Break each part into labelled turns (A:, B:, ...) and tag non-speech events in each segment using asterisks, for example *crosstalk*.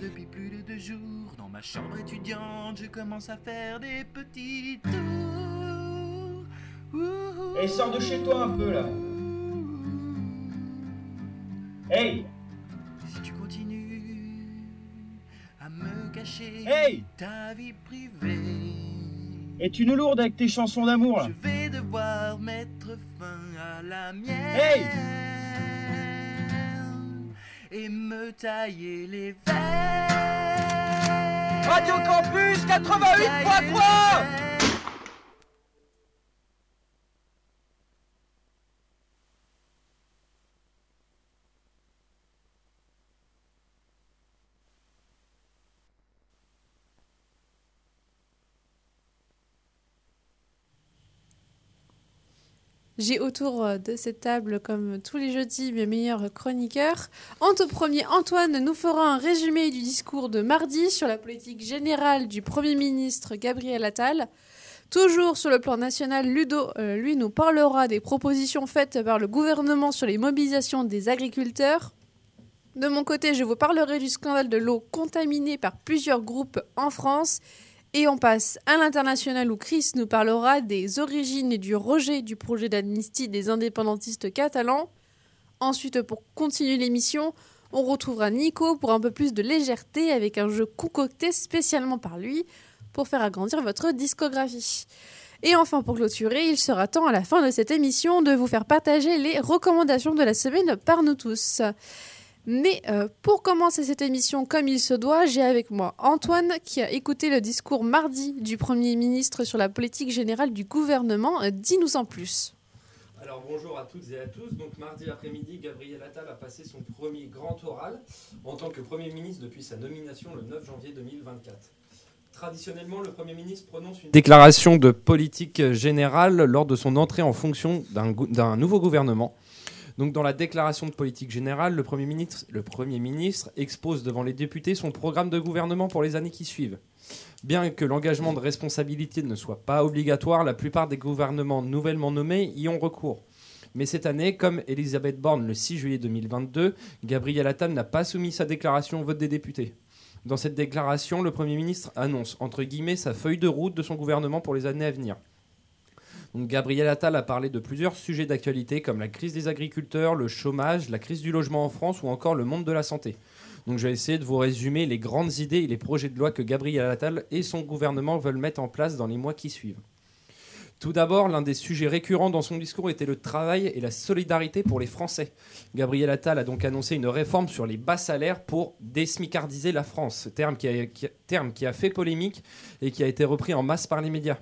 A: depuis plus de deux jours. Dans ma chambre étudiante, je commence à faire des petits tours.
B: Hey, sors de chez toi un peu là. Hey,
A: Si tu continues à me cacher
B: Hey
A: ta vie privée,
B: es-tu nous lourde avec tes chansons d'amour là?
A: je vais devoir mettre fin à la mienne
B: Hey
A: et me tailler les veines.
B: Radio Campus 88.3
C: J'ai autour euh, de cette table, comme tous les jeudis, mes meilleurs chroniqueurs. En tout premier, Antoine nous fera un résumé du discours de mardi sur la politique générale du Premier ministre Gabriel Attal. Toujours sur le plan national, Ludo, euh, lui, nous parlera des propositions faites par le gouvernement sur les mobilisations des agriculteurs. De mon côté, je vous parlerai du scandale de l'eau contaminée par plusieurs groupes en France. Et on passe à l'international où Chris nous parlera des origines et du rejet du projet d'amnistie des indépendantistes catalans. Ensuite, pour continuer l'émission, on retrouvera Nico pour un peu plus de légèreté avec un jeu concocté spécialement par lui pour faire agrandir votre discographie. Et enfin, pour clôturer, il sera temps à la fin de cette émission de vous faire partager les recommandations de la semaine par nous tous. Mais euh, pour commencer cette émission comme il se doit, j'ai avec moi Antoine qui a écouté le discours mardi du Premier ministre sur la politique générale du gouvernement. Euh, Dis-nous en plus.
D: Alors bonjour à toutes et à tous. Donc mardi après-midi, Gabriel Attal a passé son premier grand oral en tant que Premier ministre depuis sa nomination le 9 janvier 2024. Traditionnellement, le Premier ministre prononce une déclaration de politique générale lors de son entrée en fonction d'un nouveau gouvernement. Donc dans la déclaration de politique générale, le Premier, ministre, expose devant les députés son programme de gouvernement pour les années qui suivent. Bien que l'engagement de responsabilité ne soit pas obligatoire, la plupart des gouvernements nouvellement nommés y ont recours. Mais cette année, comme Elisabeth Borne le 6 juillet 2022, Gabriel Attal n'a pas soumis sa déclaration au vote des députés. Dans cette déclaration, le Premier ministre annonce, entre guillemets, sa feuille de route de son gouvernement pour les années à venir. Gabriel Attal a parlé de plusieurs sujets d'actualité comme la crise des agriculteurs, le chômage, la crise du logement en France ou encore le monde de la santé. Donc je vais essayer de vous résumer les grandes idées et les projets de loi que Gabriel Attal et son gouvernement veulent mettre en place dans les mois qui suivent. Tout d'abord, l'un des sujets récurrents dans son discours était le travail et la solidarité pour les Français. Gabriel Attal a donc annoncé une réforme sur les bas salaires pour désmicardiser la France, terme qui a fait polémique et qui a été repris en masse par les médias.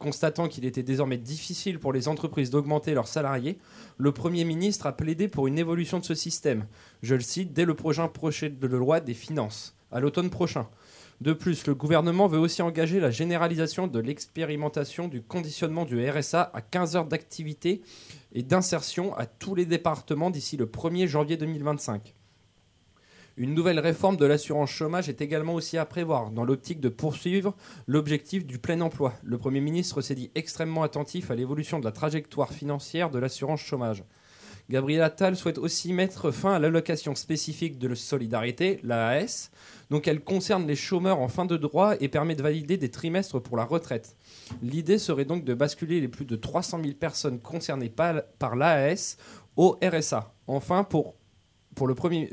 D: Constatant qu'il était désormais difficile pour les entreprises d'augmenter leurs salariés, le Premier ministre a plaidé pour une évolution de ce système. Je le cite, dès le prochain projet de loi des finances, à l'automne prochain. De plus, le gouvernement veut aussi engager la généralisation de l'expérimentation du conditionnement du RSA à 15 heures d'activité et d'insertion à tous les départements d'ici le 1er janvier 2025. Une nouvelle réforme de l'assurance chômage est également aussi à prévoir, dans l'optique de poursuivre l'objectif du plein emploi. Le Premier ministre s'est dit extrêmement attentif à l'évolution de la trajectoire financière de l'assurance chômage. Gabriel Attal souhaite aussi mettre fin à l'allocation spécifique de solidarité, l'AAS. Donc elle concerne les chômeurs en fin de droit et permet de valider des trimestres pour la retraite. L'idée serait donc de basculer les plus de 300 000 personnes concernées par, l'AAS au RSA. Enfin, pour,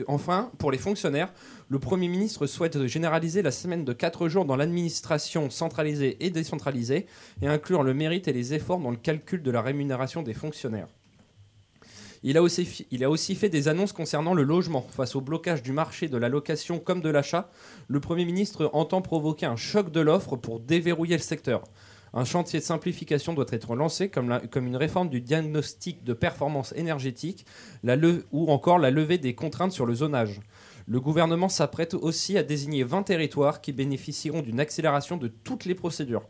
D: enfin, pour les fonctionnaires, le Premier ministre souhaite généraliser la semaine de 4 jours dans l'administration centralisée et décentralisée et inclure le mérite et les efforts dans le calcul de la rémunération des fonctionnaires. Il a aussi fait des annonces concernant le logement. Face au blocage du marché de la location comme de l'achat, le Premier ministre entend provoquer un choc de l'offre pour déverrouiller le secteur. Un chantier de simplification doit être lancé comme, une réforme du diagnostic de performance énergétique ou encore la levée des contraintes sur le zonage. Le gouvernement s'apprête aussi à désigner 20 territoires qui bénéficieront d'une accélération de toutes les procédures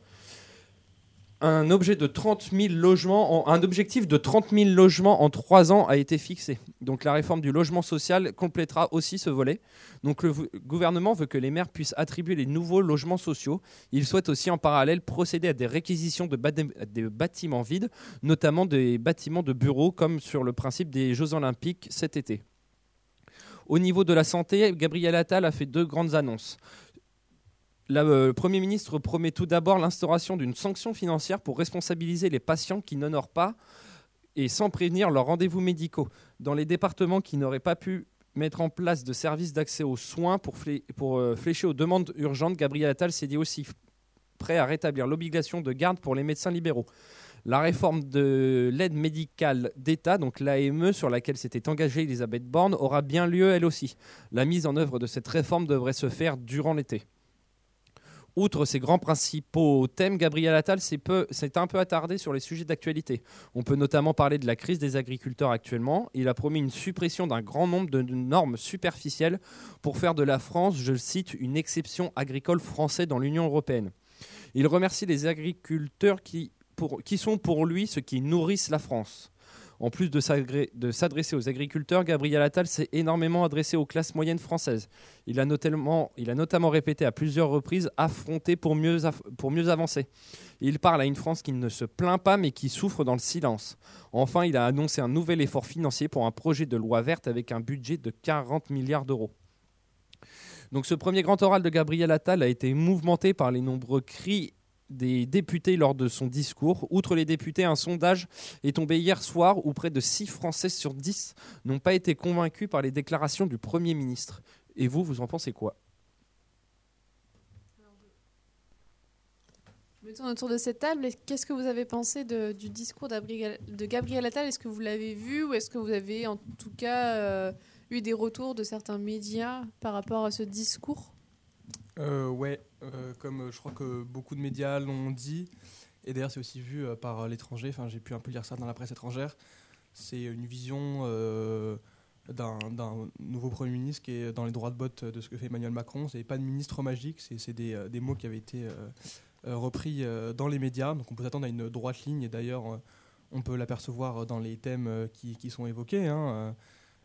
D: un, objet de 30 000 logements en- un objectif de 30 000 logements en 3 ans a été fixé. Donc la réforme du logement social complétera aussi ce volet. Donc le gouvernement veut que les maires puissent attribuer les nouveaux logements sociaux. Il souhaite aussi en parallèle procéder à des réquisitions de bâtiments vides, notamment des bâtiments de bureaux comme sur le principe des Jeux olympiques cet été. Au niveau de la santé, Gabriel Attal a fait deux grandes annonces. Le Premier ministre promet tout d'abord l'instauration d'une sanction financière pour responsabiliser les patients qui n'honorent pas et sans prévenir leurs rendez-vous médicaux. Dans les départements qui n'auraient pas pu mettre en place de services d'accès aux soins pour, pour euh, flécher aux demandes urgentes, Gabriel Attal s'est dit aussi prêt à rétablir l'obligation de garde pour les médecins libéraux. La réforme de l'aide médicale d'État, donc l'AME, sur laquelle s'était engagée Elisabeth Borne, aura bien lieu elle aussi. La mise en œuvre de cette réforme devrait se faire durant l'été. Outre ces grands principaux thèmes, Gabriel Attal s'est un peu attardé sur les sujets d'actualité. On peut notamment parler de la crise des agriculteurs actuellement. Il a promis une suppression d'un grand nombre de normes superficielles pour faire de la France, je le cite, une exception agricole française dans l'Union européenne. Il remercie les agriculteurs qui, qui sont pour lui ceux qui nourrissent la France. En plus de s'adresser aux agriculteurs, Gabriel Attal s'est énormément adressé aux classes moyennes françaises. Il a, notamment, répété à plusieurs reprises affronter pour mieux, pour mieux avancer. Il parle à une France qui ne se plaint pas mais qui souffre dans le silence. Enfin, il a annoncé un nouvel effort financier pour un projet de loi verte avec un budget de 40 milliards d'euros. Donc ce premier grand oral de Gabriel Attal a été mouvementé par les nombreux cris des députés lors de son discours. Outre les députés, un sondage est tombé hier soir où près de 6 Français sur 10 n'ont pas été convaincus par les déclarations du Premier ministre. Et vous, vous en pensez quoi?
C: Mettons autour de cette table, qu'est-ce que vous avez pensé du discours de Gabriel Attal? Est-ce que vous l'avez vu ou est-ce que vous avez en tout cas euh, eu des retours de certains médias par rapport à ce discours?
E: Euh, Ouais, euh, comme euh, je crois que beaucoup de médias l'ont dit, et d'ailleurs c'est aussi vu par l'étranger, enfin j'ai pu un peu lire ça dans la presse étrangère, c'est une vision d'un nouveau Premier ministre qui est dans les droits de botte de ce que fait Emmanuel Macron. C'est pas de ministre magique, c'est des, mots qui avaient été repris dans les médias, donc on peut s'attendre à une droite ligne, et d'ailleurs on peut l'apercevoir dans les thèmes qui, sont évoqués. Hein, euh,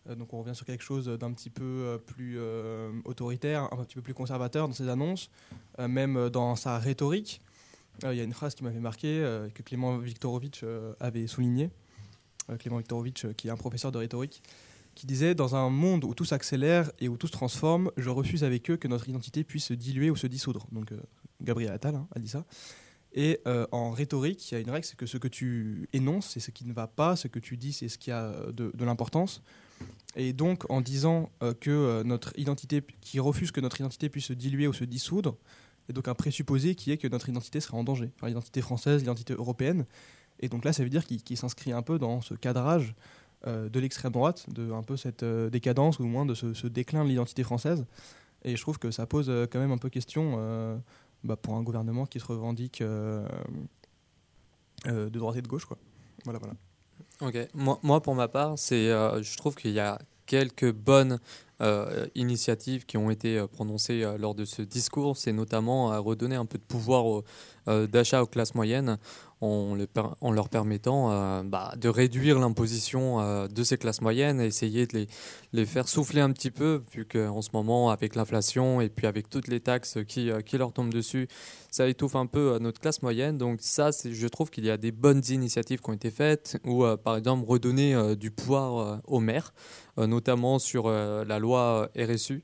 E: donc on revient sur quelque chose d'un petit peu euh, plus euh, autoritaire, un petit peu plus conservateur dans ses annonces, même dans sa rhétorique. Il y a une phrase qui m'avait marqué, que Clément Viktorovitch avait souligné. Clément Viktorovitch, qui est un professeur de rhétorique, qui disait Dans un monde où tout s'accélère et où tout se transforme, je refuse avec eux que notre identité puisse se diluer ou se dissoudre. Donc Gabriel Attal hein, a dit ça. Et en rhétorique, il y a une règle c'est que ce que tu énonces, c'est ce qui ne va pas, ce que tu dis, c'est ce qui a de l'importance. Et donc, en disant euh, que euh, notre identité, qui refuse que notre identité puisse se diluer ou se dissoudre, et donc un présupposé qui est que notre identité serait en danger, l'identité française, l'identité européenne. Et donc là, ça veut dire qu'il s'inscrit un peu dans ce cadrage euh, de l'extrême droite, de un peu cette décadence ou au moins de ce, déclin de l'identité française. Et je trouve que ça pose quand même un peu question bah, pour un gouvernement qui se revendique de droite et de gauche, quoi. Voilà, voilà.
F: Ok, moi, moi pour ma part, c'est, euh, je trouve qu'il y a quelques bonnes initiatives qui ont été euh, prononcées lors de ce discours. C'est notamment à redonner un peu de pouvoir d'achat aux classes moyennes en, leur permettant euh, bah, de réduire l'imposition euh, de ces classes moyennes essayer de les, les faire souffler un petit peu, vu qu'en ce moment, avec l'inflation et puis avec toutes les taxes qui, euh, qui leur tombent dessus, ça étouffe un peu notre classe moyenne. Donc ça, je trouve qu'il y a des bonnes initiatives qui ont été faites, ou par exemple redonner du pouvoir aux maires, notamment sur la loi RSU.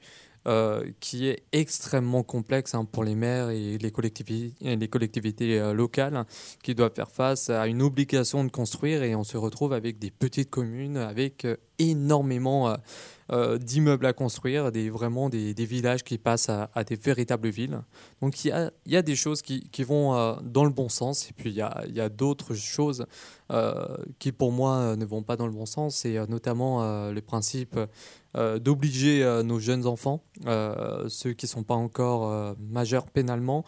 F: Euh, qui est extrêmement complexe hein, pour les maires et les collectivités, euh, locales qui doivent faire face à une obligation de construire et on se retrouve avec des petites communes avec euh, énormément euh, d'immeubles à construire, des, vraiment des, villages qui passent à, des véritables villes. Donc il y a, des choses qui, vont euh, dans le bon sens, et puis il y a, y a d'autres choses euh, qui pour moi ne vont pas dans le bon sens, c'est notamment le principe d'obliger nos jeunes enfants, ceux qui ne sont pas encore majeurs pénalement,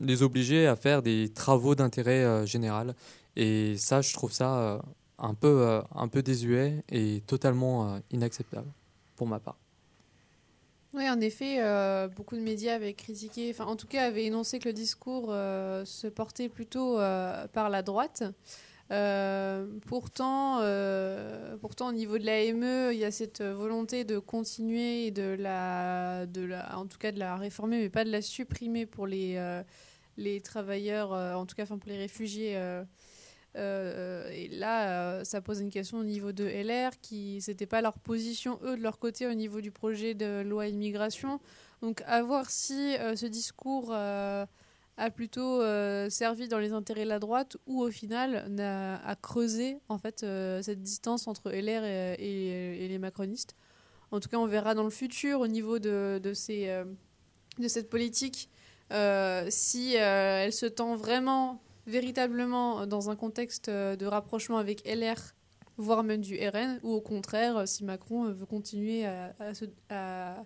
F: les obliger à faire des travaux d'intérêt général. Et ça, je trouve ça un peu, euh, un peu désuet et totalement euh, inacceptable pour ma part.
C: Oui, en effet, euh, beaucoup de médias avaient critiqué, enfin en tout cas avaient énoncé que le discours se portait plutôt par la droite. Pourtant, pourtant, au niveau de l'AME, il y a cette volonté de continuer la, de la, en tout cas de la réformer, mais pas de la supprimer pour les, les travailleurs, en tout cas, pour les réfugiés Euh, et là, euh, ça pose une question au niveau de LR, qui c'était pas leur position eux de leur côté au niveau du projet de loi immigration. Donc à voir si euh, ce discours euh, a plutôt euh, servi dans les intérêts de la droite ou au final n'a a creusé en fait euh, cette distance entre LR et, les macronistes. En tout cas, on verra dans le futur au niveau de, de, euh, cette politique si elle se tend vraiment, véritablement dans un contexte de rapprochement avec LR, voire même du RN, ou au contraire, si Macron veut continuer à, à se, à-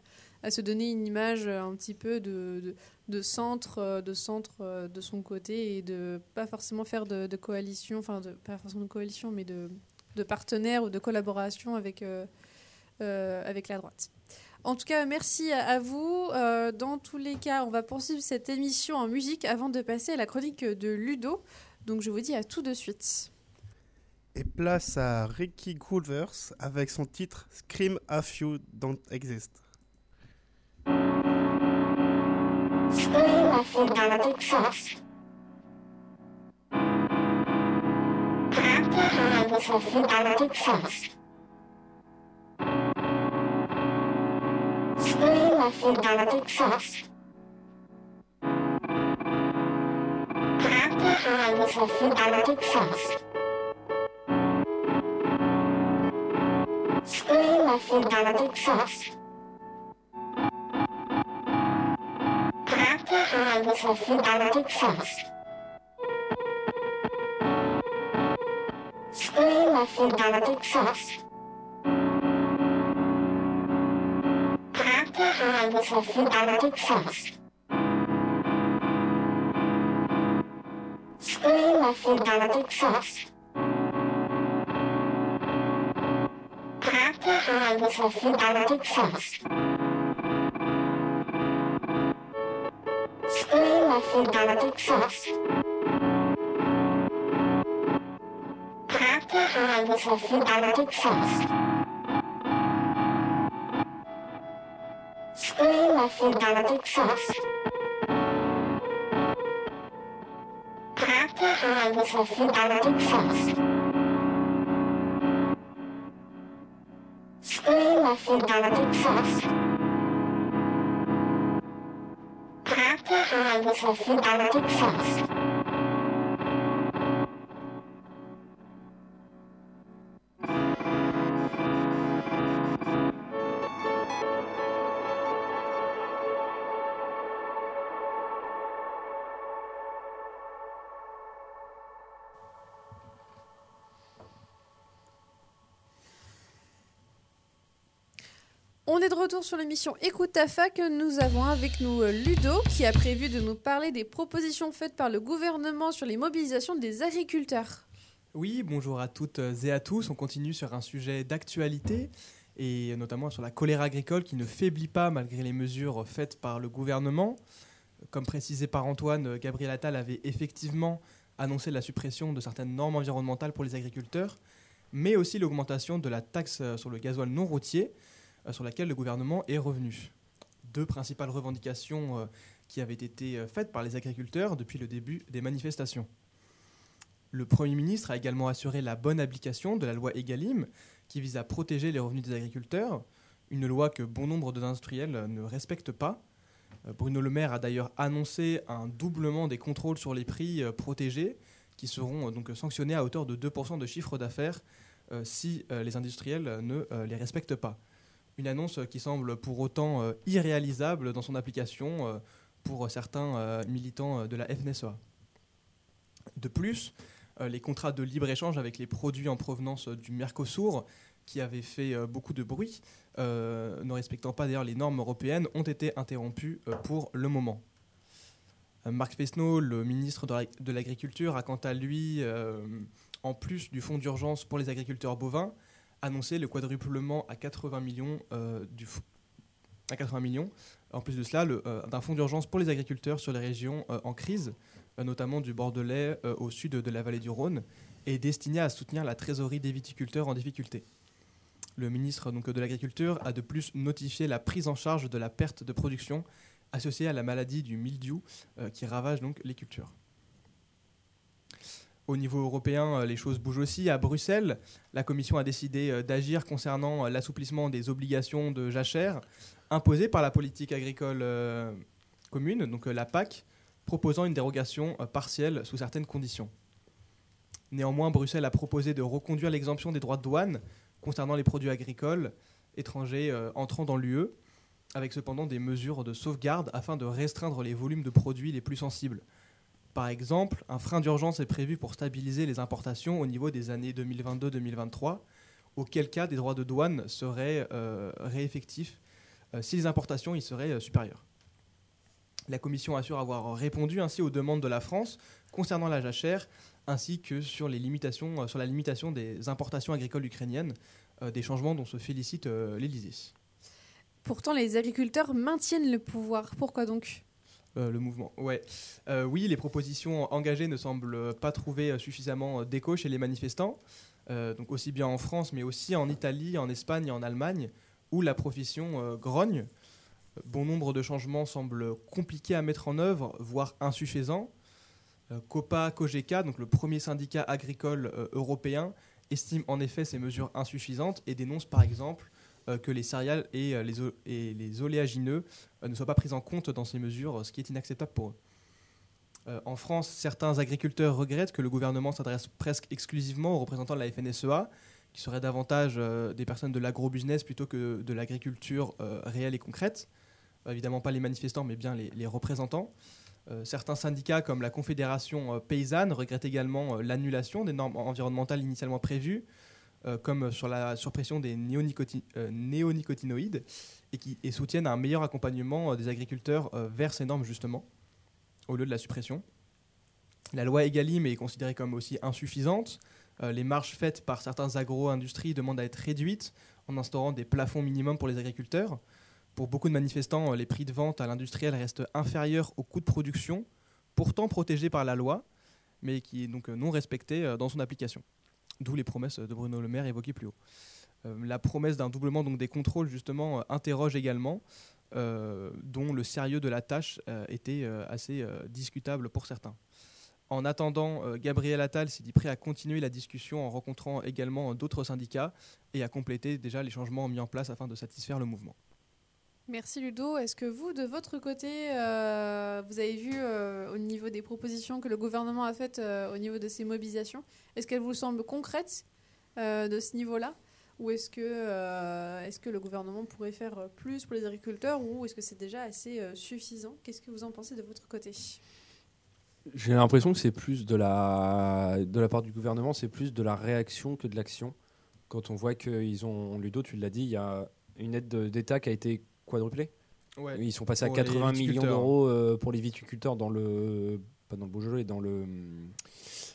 C: à se donner une image euh, un petit peu de, de, de centre, euh, de centre euh, de son côté et de pas forcément faire de, coalition, enfin de, pas forcément de coalition, mais de, de partenaire ou de collaboration avec, avec la droite. En tout cas, merci à, vous. Dans tous les cas, on va poursuivre cette émission en musique avant de passer à la chronique de Ludo. Donc je vous dis à tout de suite.
G: Et place à Ricky Groovers avec son titre Scream If You Don't Exist.
H: Scream if you don't exist. Clap your hands if you don't exist. Scream if you don't exist. Clap your hands if you don't exist. Scream if you don't exist. Clap your hands if you don't exist. Scream if you don't exist. Clap your hands if you don't exist. Scream if you don't exist. Clap your hands if you Scream if you don't exist. Clap your hands if you don't exist. Scream if you don't exist. Clap your hands if you don't exist. Scream if you don't exist. Clap your hands if
C: On est de retour sur l'émission Écoute ta fac. Nous avons avec nous euh, Ludo qui a prévu de nous parler des propositions faites par le gouvernement sur les mobilisations des agriculteurs.
E: Oui, bonjour à toutes et à tous. On continue sur un sujet d'actualité et notamment sur la colère agricole qui ne faiblit pas malgré les mesures faites par le gouvernement. Comme précisé par Antoine, Gabriel Attal avait effectivement annoncé la suppression de certaines normes environnementales pour les agriculteurs, mais aussi l'augmentation de la taxe sur le gasoil non routier, euh, sur laquelle le gouvernement est revenu. Deux principales revendications euh, qui avaient été euh, faites par les agriculteurs depuis le début des manifestations. Le Premier ministre a également assuré la bonne application de la loi Egalim, qui vise à protéger les revenus des agriculteurs, une loi que bon nombre d'industriels ne respectent pas. Euh, Bruno Le Maire a d'ailleurs annoncé un doublement des contrôles sur les prix euh, protégés, qui seront euh, donc sanctionnés à hauteur de 2% de chiffre d'affaires euh, si euh, les industriels ne euh, les respectent pas. Une annonce qui semble pour autant euh, irréalisable dans son application euh, pour certains euh, militants euh, de la FNSEA. De plus, euh, les contrats de libre-échange avec les produits en provenance euh, du Mercosur, qui avaient fait euh, beaucoup de bruit, euh, ne respectant pas d'ailleurs les normes européennes, ont été interrompus euh, pour le moment. Euh, Marc Fesneau, le ministre de la- de l'Agriculture, a quant à lui, euh, en plus du fonds d'urgence pour les agriculteurs bovins, annoncé le quadruplement à 80 millions euh, à 80 millions. En plus de cela, euh, d'un fonds d'urgence pour les agriculteurs sur les régions euh, en crise, notamment du Bordelais au sud de la vallée du Rhône, est destiné à soutenir la trésorerie des viticulteurs en difficulté. Le ministre de l'Agriculture a de plus notifié la prise en charge de la perte de production associée à la maladie du mildiou qui ravage donc les cultures. Au niveau européen, euh, les choses bougent aussi. À Bruxelles, la Commission a décidé euh, d'agir concernant euh, l'assouplissement des obligations de jachère imposées par la politique agricole commune, donc la PAC, proposant une dérogation partielle sous certaines conditions. Néanmoins, Bruxelles a proposé de reconduire l'exemption des droits de douane concernant les produits agricoles étrangers entrant dans l'UE, avec cependant des mesures de sauvegarde afin de restreindre les volumes de produits les plus sensibles. Par exemple, un frein d'urgence est prévu pour stabiliser les importations au niveau des années 2022-2023, auquel cas des droits de douane seraient euh, réeffectifs euh, si les importations y seraient euh, supérieures. La Commission assure avoir répondu ainsi aux demandes de la France concernant la jachère, ainsi que sur, la limitation des importations agricoles ukrainiennes, des changements dont se félicite l'Élysée.
C: Pourtant, les agriculteurs maintiennent le pouvoir. Pourquoi donc?
E: Euh, le mouvement. Ouais. Euh, oui, les propositions engagées ne semblent pas trouver suffisamment d'écho chez les manifestants, euh, donc aussi bien en France, mais aussi en Italie, en Espagne et en Allemagne, où la profession grogne. Bon nombre de changements semblent compliqués à mettre en œuvre, voire insuffisants. Copa Cogeca, donc le premier syndicat agricole européen, estime en effet ces mesures insuffisantes et dénonce par exemple que les céréales et, euh, les, et oléagineux euh, ne soient pas prises en compte dans ces mesures, ce qui est inacceptable pour eux. Euh, en France, certains agriculteurs regrettent que le gouvernement s'adresse presque exclusivement aux représentants de la FNSEA, qui seraient davantage euh, des personnes de l'agrobusiness plutôt que de l'agriculture euh, réelle et concrète. Euh, évidemment pas les manifestants, mais bien les, représentants. Euh, certains syndicats, comme la Confédération euh, paysanne, regrettent également euh, l'annulation des normes environnementales initialement prévues, euh, comme sur la suppression des euh, néonicotinoïdes, et, qui, soutiennent un meilleur accompagnement euh, des agriculteurs vers ces normes, justement, au lieu de la suppression. La loi Egalim est considérée comme aussi insuffisante. Les marges faites par certains agro-industries demandent à être réduites en instaurant des plafonds minimums pour les agriculteurs. Pour beaucoup de manifestants, les prix de vente à l'industriel restent inférieurs au coût de production, pourtant protégés par la loi, mais qui est donc non respecté dans son application. D'où les promesses de Bruno Le Maire évoquées plus haut. Euh, la promesse d'un doublement donc, des contrôles, justement, euh, interroge également, euh, dont le sérieux de la tâche était assez discutable pour certains. En attendant, Gabriel Attal s'est dit prêt à continuer la discussion en rencontrant également d'autres syndicats et à compléter déjà les changements mis en place afin de satisfaire le mouvement.
C: Merci Ludo. Est-ce que vous, de votre côté, euh, vous avez vu euh, au niveau des propositions que le gouvernement a faites euh, au niveau de ces mobilisations Est-ce qu'elles vous semblent concrètes de ce niveau-là? Ou est-ce que, est-ce que le gouvernement pourrait faire plus pour les agriculteurs ou est-ce que c'est déjà assez suffisant? Qu'est-ce que vous en pensez de votre côté?
D: J'ai l'impression que c'est plus de la, de la part du gouvernement, c'est plus de la réaction que de l'action. Quand on voit qu'ils ont, Ludo, tu l'as dit, il y a une aide de- d'État qui a été quadruplée. Ils sont passés à
E: Pour les
D: 80 millions d'euros euh, pour les viticulteurs dans le, pas dans le Beaujolais, dans le,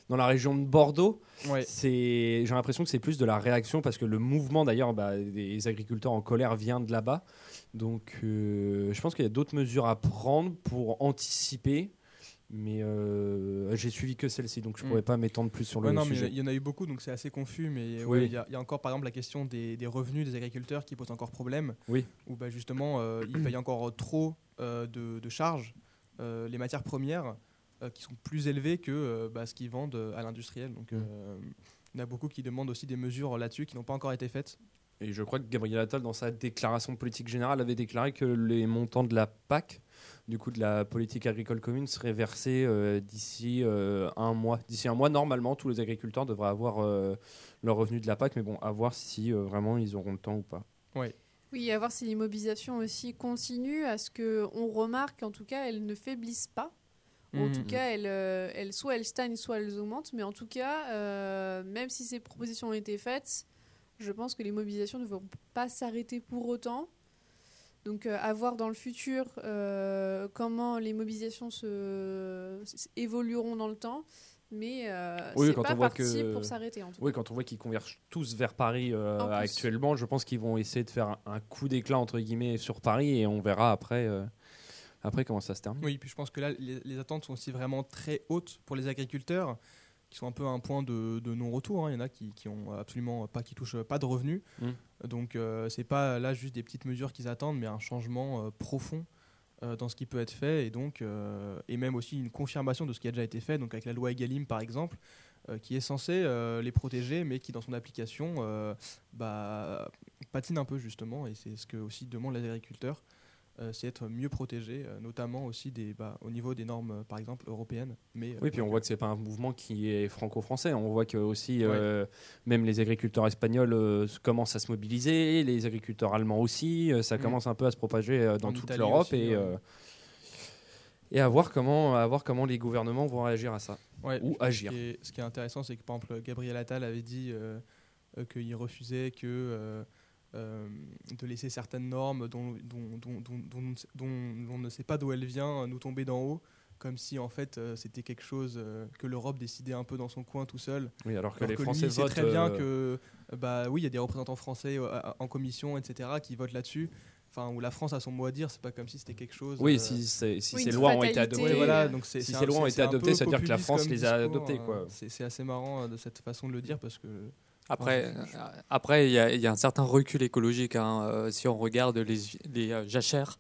D: dans la région de Bordeaux.
E: Ouais.
D: C'est, j'ai l'impression que c'est plus de la réaction parce que le mouvement d'ailleurs bah, des agriculteurs en colère vient de là-bas. Donc, euh, je pense qu'il y a d'autres mesures à prendre pour anticiper. Mais euh, j'ai suivi que celle-ci, donc je ne
E: Mm.
D: pourrais pas m'étendre plus sur le
E: Ouais, non, mais
D: sujet.
E: il y en a eu beaucoup, donc c'est assez confus. Mais
D: Oui.
E: ouais, il y, a- il y a encore, par exemple, la question des, des revenus des agriculteurs qui pose encore problème.
D: Oui.
E: Où bah, justement, euh, ils payent encore trop euh, de, de charges, euh, les matières premières, euh, qui sont plus élevées que euh, bah, ce qu'ils vendent à l'industriel. Donc,
D: Mm.
E: euh, il y en a beaucoup qui demandent aussi des mesures là-dessus qui n'ont pas encore été faites.
D: Et je crois que Gabriel Attal, dans sa déclaration politique générale, avait déclaré que les montants de la PAC, du coup de la politique agricole commune, seraient versés euh, d'ici euh, un mois. D'ici un mois, normalement, tous les agriculteurs devraient avoir euh, leur revenu de la PAC, mais bon, à voir si euh, vraiment ils auront le temps ou pas.
C: Oui, à voir si les mobilisations aussi continuent, à ce qu'on remarque, en tout cas, elles ne faiblissent pas. En
E: Mhm.
C: tout cas, euh, elles- soit elles stagnent, soit elles augmentent. Mais en tout cas, euh, même si ces propositions ont été faites, je pense que les mobilisations ne vont pas s'arrêter pour autant. Donc, euh, à voir dans le futur euh, comment les mobilisations se, évolueront dans le temps. Mais euh,
D: Oui,
C: c'est
D: quand
C: pas
D: on voit
C: parti
D: que-
C: pour s'arrêter, en tout
D: Oui, quand on voit qu'ils convergent tous vers Paris euh, actuellement, je pense qu'ils vont essayer de faire un, un coup d'éclat entre guillemets sur Paris et on verra après, euh, après comment ça se termine.
E: Oui, puis je pense que là, les, les attentes sont aussi vraiment très hautes pour les agriculteurs, qui sont un peu à un point de, de non-retour. hein. Il y en a qui, qui ont absolument pas, qui touchent pas de revenus.
D: Mm.
E: Donc, euh, c'est pas là juste des petites mesures qu'ils attendent, mais un changement euh, profond euh, dans ce qui peut être fait, et donc, euh, et même aussi une confirmation de ce qui a déjà été fait. Donc, avec la loi Egalim, par exemple, qui est censé euh, les protéger, mais qui dans son application bah, patine un peu justement, et c'est ce que aussi demandent les agriculteurs, c'est être mieux protégés, euh, notamment aussi des, bah, au niveau des normes, euh, par exemple, européennes. Mais, euh,
D: Oui, puis on voit que c'est pas un mouvement qui est franco-français. On voit que aussi, euh, même les agriculteurs espagnols euh, commencent à se mobiliser, les agriculteurs allemands aussi. euh, ça
E: Mm.
D: commence un peu à se propager euh, dans
E: En
D: toute l'Europe et
E: ouais.
D: euh, et à voir comment, à voir comment les gouvernements vont réagir à ça
E: Ouais,
D: ou
E: ce
D: agir.
E: qui est, ce qui est intéressant, c'est que par exemple, Gabriel Attal avait dit euh, euh, qu'il refusait que, euh, euh, de laisser certaines normes dont, dont, dont, dont, dont- dont on ne sait pas d'où elles viennent nous tomber d'en haut, comme si en fait euh, c'était quelque chose euh, que l'Europe décidait un peu dans son coin tout seul.
D: Oui, alors que
E: Alors
D: les
E: que
D: Français
E: lui, sait
D: votent.
E: très bien
D: euh,
E: que, euh, bah oui, il y a des représentants français euh, en commission, etc., qui votent là-dessus. Enfin, où la France a son mot à dire, c'est pas comme si c'était quelque chose.
D: Oui,
E: euh,
D: si, c'est- si
C: Oui,
D: ces lois ont été.
E: Ouais,
D: adoptées.
E: voilà,
C: euh,
E: donc c'est
D: si
E: c'est
D: ces
E: un-
D: lois ont été adoptées, ça veut dire que la France les a adoptées,
E: euh,
D: quoi.
E: C'est c'est assez marrant euh, de cette façon de le dire parce que.
F: Après,
E: Ouais,
F: euh, après, il y, a- y a un certain recul écologique. hein. Euh, si on regarde les, les euh, jachères,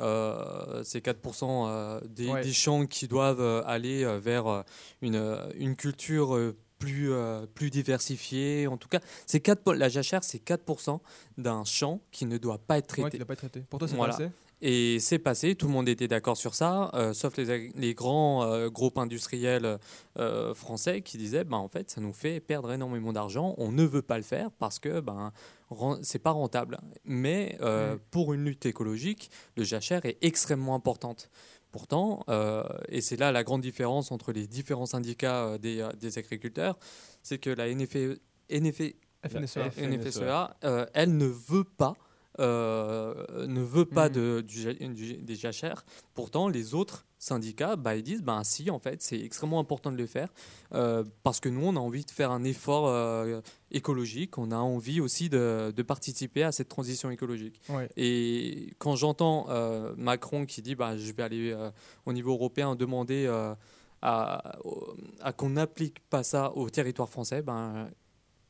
F: euh, c'est 4% euh, des,
E: Ouais.
F: des champs qui doivent aller vers une, une culture plus, plus diversifiée. En tout cas, c'est 4, po- la jachère, c'est 4% d'un champ qui ne doit pas être
E: Ouais,
F: traité.
E: qu'il a pas été traité. Pour toi, c'est
F: Voilà. Et c'est passé, tout le monde était d'accord sur ça, euh, sauf les, grands euh, groupes industriels euh, français qui disaient, ben, en fait, ça nous fait perdre énormément d'argent, on ne veut pas le faire parce que ben, c'est pas rentable. Mais pour une lutte écologique, le jachère est extrêmement importante. Pourtant, et c'est là la grande différence entre les différents syndicats des, des agriculteurs, c'est que la NFE, NFE,
E: FNSEA.
D: F-
F: NFSEA, euh, elle ne veut pas, ne veut pas
E: Mhm.
F: de, du, ja- du- des jachères. Pourtant, les autres syndicats, bah, ils disent, bah, si, en fait, c'est extrêmement important de le faire, euh, parce que nous, on a envie de faire un effort euh, écologique, on a envie aussi de, de participer à cette transition écologique.
E: Ouais.
F: Et quand j'entends euh, Macron qui dit, bah, je vais aller euh, au niveau européen demander euh, à, qu'on n'applique pas ça au territoire français, ben,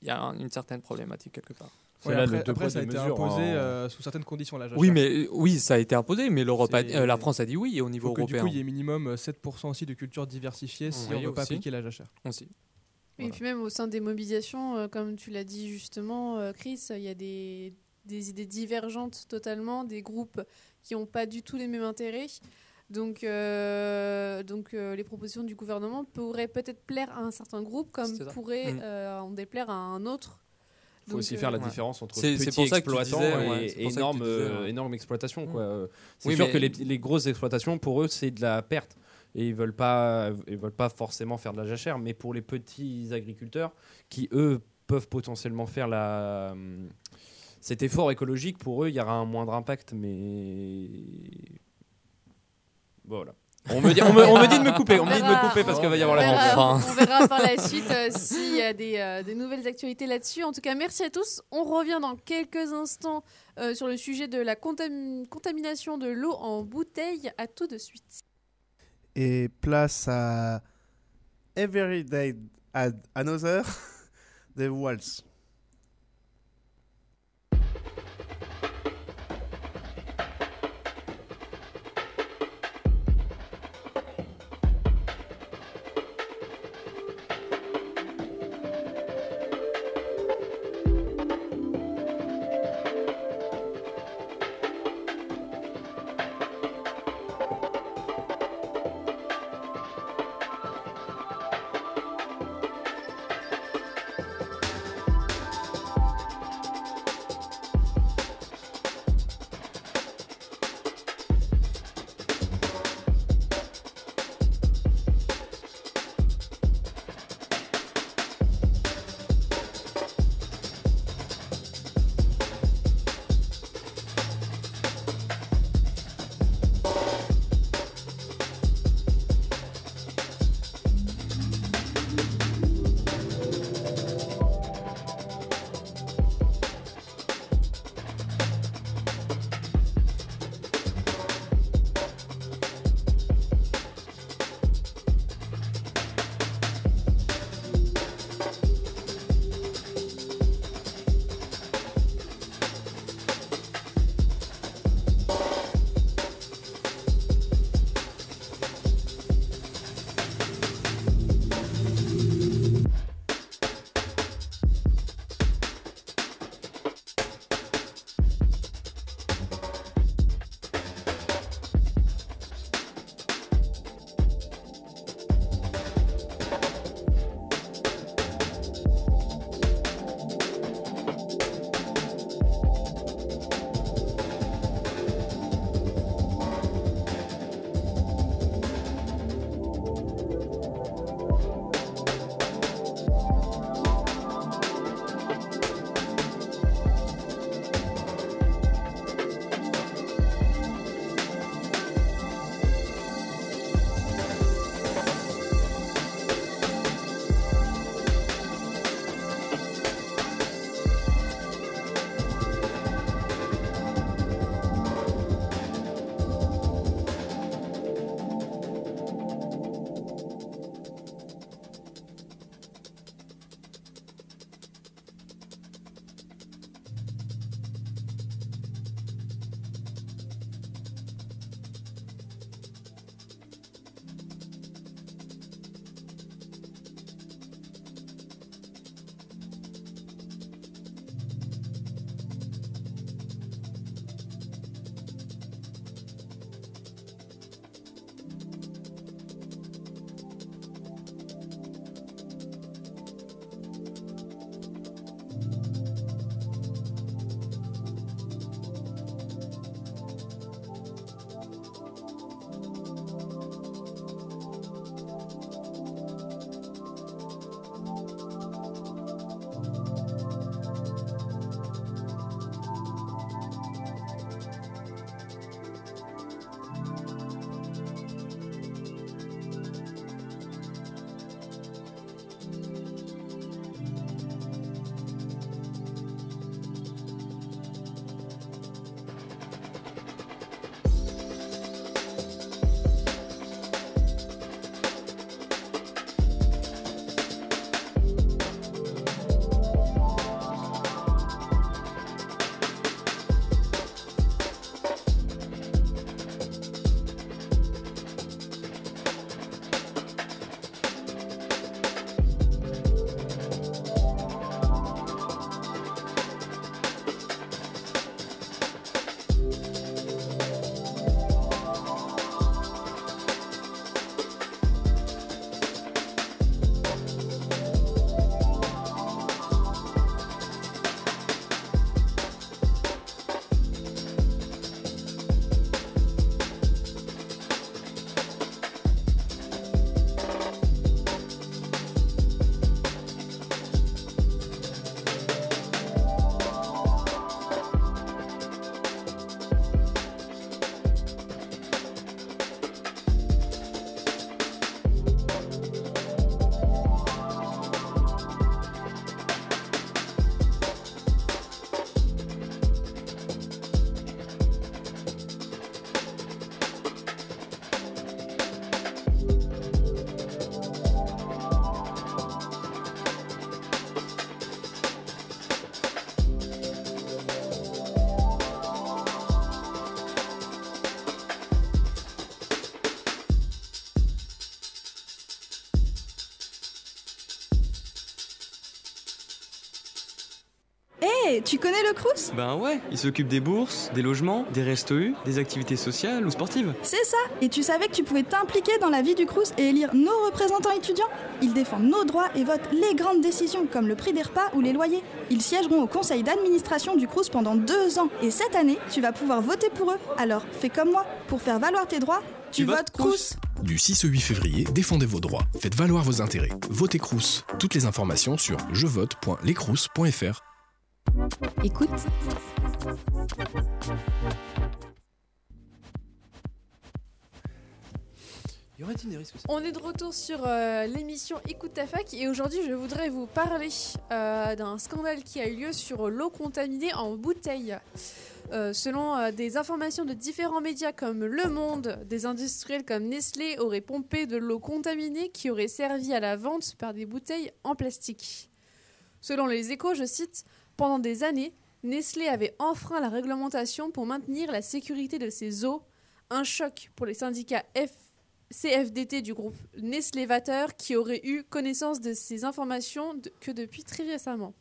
F: il y a un- une certaine problématique quelque part.
E: Ouais, après, après,
D: poids,
E: ça a été
D: mesures,
E: imposé
D: hein.
E: euh, sous certaines conditions, la
F: Oui, mais euh, oui, ça a été imposé, mais l'Europe, a- euh, la France a dit oui au niveau
E: faut que du
F: européen
E: coup, il y ait minimum euh, 7% aussi de culture diversifiée si
F: Oui,
E: on ne veut pas appliquer la jachère.
F: aussi.
C: Et puis même au sein des mobilisations, euh, comme tu l'as dit justement, euh, Chris, il y a des, des idées divergentes totalement, des groupes qui n'ont pas du tout les mêmes intérêts. Donc, euh, donc euh, les propositions du gouvernement pourraient peut-être plaire à un certain groupe, comme pourraient
F: Mm.
C: euh, en déplaire à un autre.
D: Il faut
C: Donc,
D: aussi
C: euh,
D: faire la
F: ouais.
D: différence entre exploitants
F: disais,
D: et énorme,
F: disais,
D: euh,
F: ouais.
D: énorme exploitation.
F: Mm.
D: C'est
F: Oui,
D: sûr
F: mais-
D: que les, les grosses exploitations, pour eux, c'est de la perte. Et ils veulent pas, ils veulent pas forcément faire de la jachère. Mais pour les petits agriculteurs, qui eux peuvent potentiellement faire la, cet effort écologique, pour eux, il y aura un moindre impact. Mais voilà. On me dit, on me, on me dit de me couper. On me dit de me couper parce qu'il va y avoir la
C: verra,
D: rentrée.
F: Enfin.
C: on verra par la suite euh, s'il y a des, euh, des nouvelles actualités là-dessus. En tout cas, merci à tous. On revient dans quelques instants euh, sur le sujet de la contam- contamination de l'eau en bouteille. À tout de suite.
G: Et place à Every Day at Another *laughs* de Waltz.
I: Tu connais le Crous?
J: Ben ouais, il s'occupe des bourses, des logements, des restos U, des activités sociales ou sportives.
I: C'est ça Et tu savais que tu pouvais t'impliquer dans la vie du Crous et élire nos représentants étudiants? Ils défendent nos droits et votent les grandes décisions, comme le prix des repas ou les loyers. Ils siégeront au conseil d'administration du Crous pendant deux ans. Et cette année, tu vas pouvoir voter pour eux. Alors, fais comme moi. Pour faire valoir tes droits, tu, votes Crous.
K: Du 6 au 8 février, défendez vos droits, faites valoir vos intérêts. Votez Crous. Toutes les informations sur jevote.lescrous.fr.
L: Écoute.
D: Y aurait-il des risques
C: On est de retour sur euh, l'émission Écoute ta fac et aujourd'hui je voudrais vous parler euh, d'un scandale qui a eu lieu sur l'eau contaminée en bouteille. Euh, selon euh, des informations de différents médias comme Le Monde, des industriels comme Nestlé auraient pompé de l'eau contaminée qui aurait servi à la vente par des bouteilles en plastique. Selon les échos, je cite, Pendant des années, Nestlé avait enfreint la réglementation pour maintenir la sécurité de ses eaux, un choc pour les syndicats CFDT du groupe Nestlé Vater qui aurait eu connaissance de ces informations que depuis très récemment.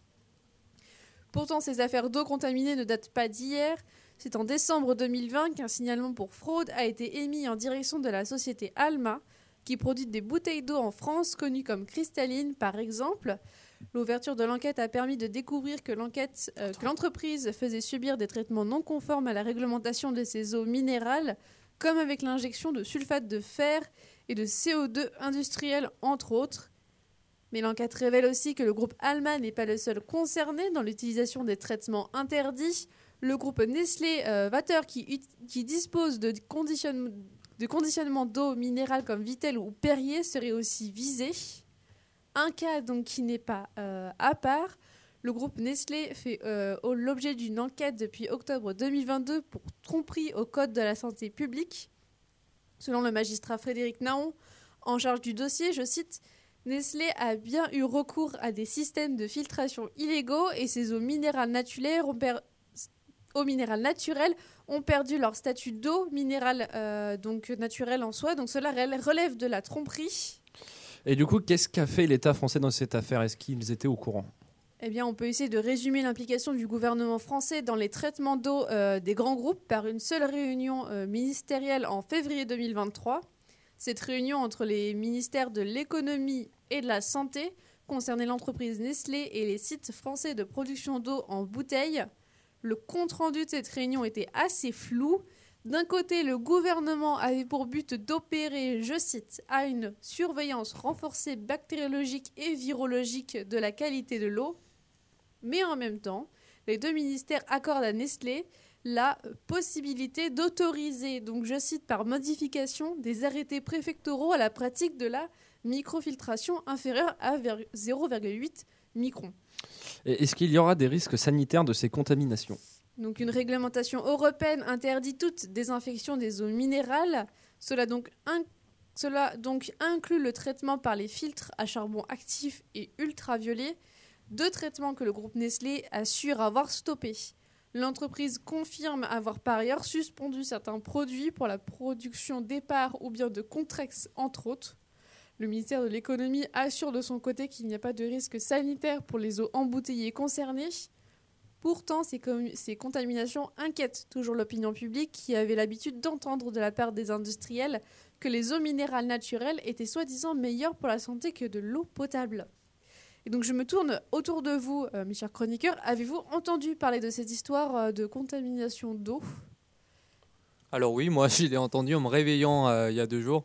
C: Pourtant, ces affaires d'eau contaminée ne datent pas d'hier. C'est en décembre 2020 qu'un signalement pour fraude a été émis en direction de la société Alma, qui produit des bouteilles d'eau en France connues comme cristalline par exemple. L'ouverture de l'enquête a permis de découvrir euh, que l'entreprise faisait subir des traitements non conformes à la réglementation de ces eaux minérales, comme avec l'injection de sulfate de fer et de CO2 industriel entre autres. Mais l'enquête révèle aussi que le groupe Alma n'est pas le seul concerné dans l'utilisation des traitements interdits. Le groupe Nestlé euh, qui dispose de, conditionne- de conditionnement d'eau minérale comme Vitel ou Perrier, serait aussi visé. Un cas donc qui n'est pas euh, à part. Le groupe Nestlé fait euh, l'objet d'une enquête depuis octobre 2022 pour tromperie au Code de la santé publique. Selon le magistrat Frédéric Naon, en charge du dossier, je cite Nestlé a bien eu recours à des systèmes de filtration illégaux et ses eaux minérales naturelles ont, eaux ont perdu leur statut d'eau minérale euh, donc naturelle en soi. Donc cela rel- relève de la tromperie.
D: Et du coup, qu'est-ce qu'a fait l'État français dans cette affaire? Est-ce qu'ils étaient au courant?
C: Eh bien, on peut essayer de résumer l'implication du gouvernement français dans les traitements d'eau euh, des grands groupes par une seule réunion euh, ministérielle en février 2023. Cette réunion entre les ministères de l'économie et de la santé concernait l'entreprise Nestlé et les sites français de production d'eau en bouteille. Le compte-rendu de cette réunion était assez flou. D'un côté, le gouvernement avait pour but d'opérer, je cite, à une surveillance renforcée bactériologique et virologique de la qualité de l'eau. Mais en même temps, les deux ministères accordent à Nestlé la possibilité d'autoriser, donc je cite par modification, des arrêtés préfectoraux à la pratique de la microfiltration inférieure à ver- 0,8 microns.
D: Est-ce qu'il y aura des risques sanitaires de ces contaminations?
C: Donc une réglementation européenne interdit toute désinfection des eaux minérales. Cela donc, donc inclut le traitement par les filtres à charbon actif et ultraviolet, deux traitements que le groupe Nestlé assure avoir stoppés. L'entreprise confirme avoir par ailleurs suspendu certains produits pour la production d'épars ou bien de Contrex, entre autres. Le ministère de l'économie assure de son côté qu'il n'y a pas de risque sanitaire pour les eaux embouteillées concernées. Pourtant, ces, contaminations inquiètent toujours l'opinion publique qui avait l'habitude d'entendre de la part des industriels que les eaux minérales naturelles étaient soi-disant meilleures pour la santé que de l'eau potable. Et donc je me tourne autour de vous, euh, mes chers chroniqueurs. Avez-vous entendu parler de cette histoire euh, de contamination d'eau?
F: Alors oui, moi *laughs* je l'ai entendu en me réveillant euh, il y a deux jours.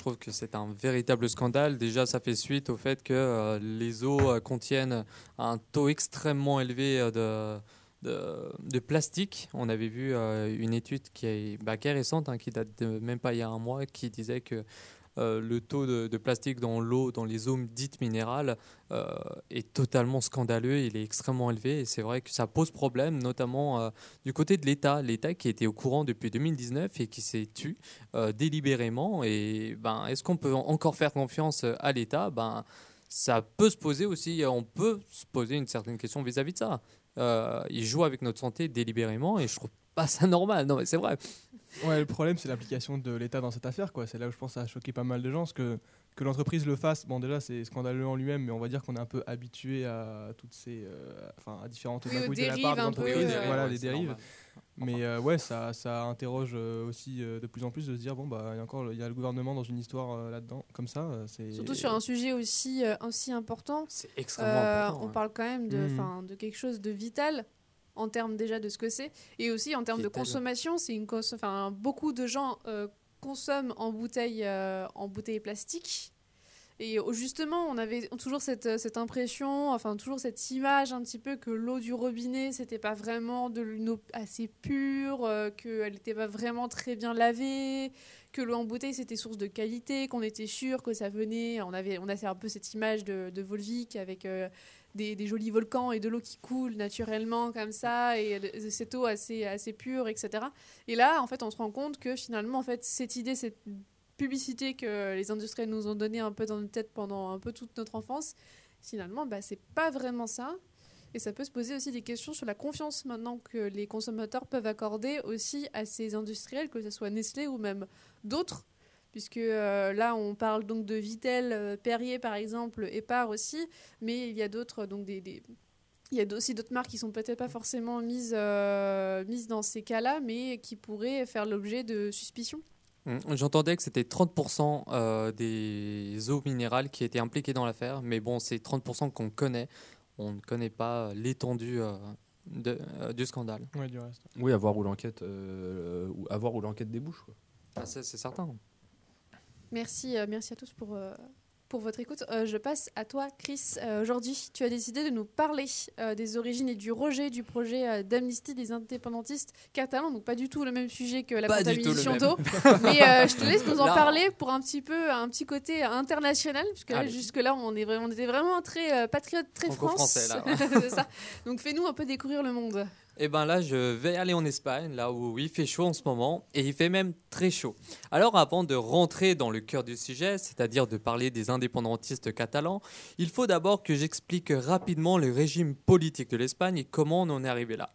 F: Je trouve que c'est un véritable scandale. Déjà, ça fait suite au fait que euh, les eaux euh, contiennent un taux extrêmement élevé euh, de, plastique. On avait vu une étude qui est, bah, qui récente, hein, qui date de même pas il y a un mois, qui disait que le taux de, plastique dans l'eau, dans les eaux dites minérales, euh, est totalement scandaleux. Il est extrêmement élevé et c'est vrai que ça pose problème, notamment euh, du côté de l'État. L'État qui était au courant depuis 2019 et qui s'est tu euh, délibérément. Et ben, est-ce qu'on peut encore faire confiance à l'État? Ben, ça peut se poser aussi, on peut se poser une certaine question vis-à-vis de ça. Euh, il joue avec notre santé délibérément et je trouve pas ça normal. Non, mais c'est vrai.
E: Ouais, le problème, c'est l'application de l'État dans cette affaire. quoi. C'est là où je pense que ça a choqué pas mal de gens. Parce que, que l'entreprise le fasse, bon, déjà, c'est scandaleux en lui-même, mais on va dire qu'on est un peu habitué à toutes ces. euh, enfin, à différentes
C: Oui,
E: de la
C: dérives
E: part de
C: un peu,
E: l'entreprise.
C: euh,
E: Voilà,
F: ouais,
E: les
F: c'est
E: dérives.
F: normal.
E: Mais euh, ouais, ça, ça interroge euh, aussi euh, de plus en plus de se dire bon, bah, il y a encore il y a le gouvernement dans une histoire euh, là-dedans, comme ça. euh, c'est
C: Surtout sur un sujet aussi, euh, aussi important.
F: C'est extrêmement
C: Euh,
F: important.
C: on
F: ouais.
C: parle quand même de, enfin, de quelque chose de vital en termes déjà de ce que c'est et aussi en termes de consommation. C'est une cons- enfin, beaucoup de gens euh, consomment en bouteilles euh, en bouteilles plastiques. Et au- justement, on avait toujours cette, euh, cette impression, enfin toujours cette image un petit peu que l'eau du robinet, c'était pas vraiment de une eau assez pure, euh, qu'elle n'était pas vraiment très bien lavée, que l'eau en bouteille c'était source de qualité, qu'on était sûr que ça venait. On avait, on a fait un peu cette image de, de Volvic avec euh, des, jolis volcans et de l'eau qui coule naturellement comme ça et cette eau assez, assez pure, etc. Et là, en fait, on se rend compte que finalement, en fait, cette idée, cette publicité que les industriels nous ont donnée un peu dans notre tête pendant un peu toute notre enfance, finalement, bah, c'est pas vraiment ça. Et ça peut se poser aussi des questions sur la confiance maintenant que les consommateurs peuvent accorder aussi à ces industriels, que ce soit Nestlé ou même d'autres. Puisque euh, là, on parle donc de Vitel, euh, Perrier par exemple, et Par aussi, mais il y a d'autres, donc des, des- il y a aussi d'autres marques qui sont peut-être pas forcément mises, euh, mises dans ces cas-là, mais qui pourraient faire l'objet de suspicions.
F: Mm, J'entendais que c'était 30% euh, des eaux minérales qui étaient impliquées dans l'affaire, mais bon, c'est 30% qu'on connaît. On ne connaît pas l'étendue euh, de- euh, du scandale.
E: Ouais, du reste.
D: Oui, à voir où l'enquête, euh, débouche. quoi.
F: Ah, c'est certain.
C: Merci, euh, merci à tous pour, euh, pour votre écoute. Euh, je passe à toi, Chris. Aujourd'hui, tu as décidé de nous parler des origines et du rejet du projet d'amnistie des indépendantistes catalans. Donc, pas du tout le même sujet que la
F: Pas même.
C: d'eau. Mais je te laisse nous en
F: Non.
C: parler pour un petit peu un petit côté international. Puisque là, jusque-là, on, est vraiment, on était vraiment très patriote, très France.
F: Là, *laughs* ouais.
C: Ça. Donc, fais-nous un peu découvrir le monde.
F: Et ben là, je vais aller en Espagne, là où il fait chaud en ce moment, et il fait même très chaud. Alors avant de rentrer dans le cœur du sujet, c'est-à-dire de parler des indépendantistes catalans, il faut d'abord que j'explique rapidement le régime politique de l'Espagne et comment on en est arrivé là.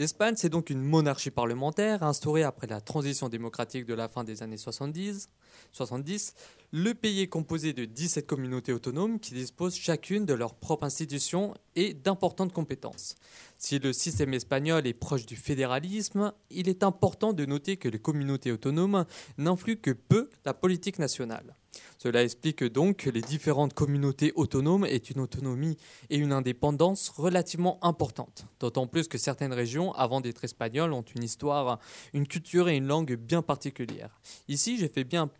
F: L'Espagne, c'est donc une monarchie parlementaire instaurée après la transition démocratique de la fin des années 70. 70. Le pays est composé de 17 communautés autonomes qui disposent chacune de leurs propres institutions et d'importantes compétences. Si le système espagnol est proche du fédéralisme, il est important de noter que les communautés autonomes n'influent que peu la politique nationale. Cela explique donc que les différentes communautés autonomes aient une autonomie et une indépendance relativement importantes. D'autant plus que certaines régions, avant d'être espagnoles, ont une histoire, une culture et une langue bien particulières. Ici, j'ai fait bien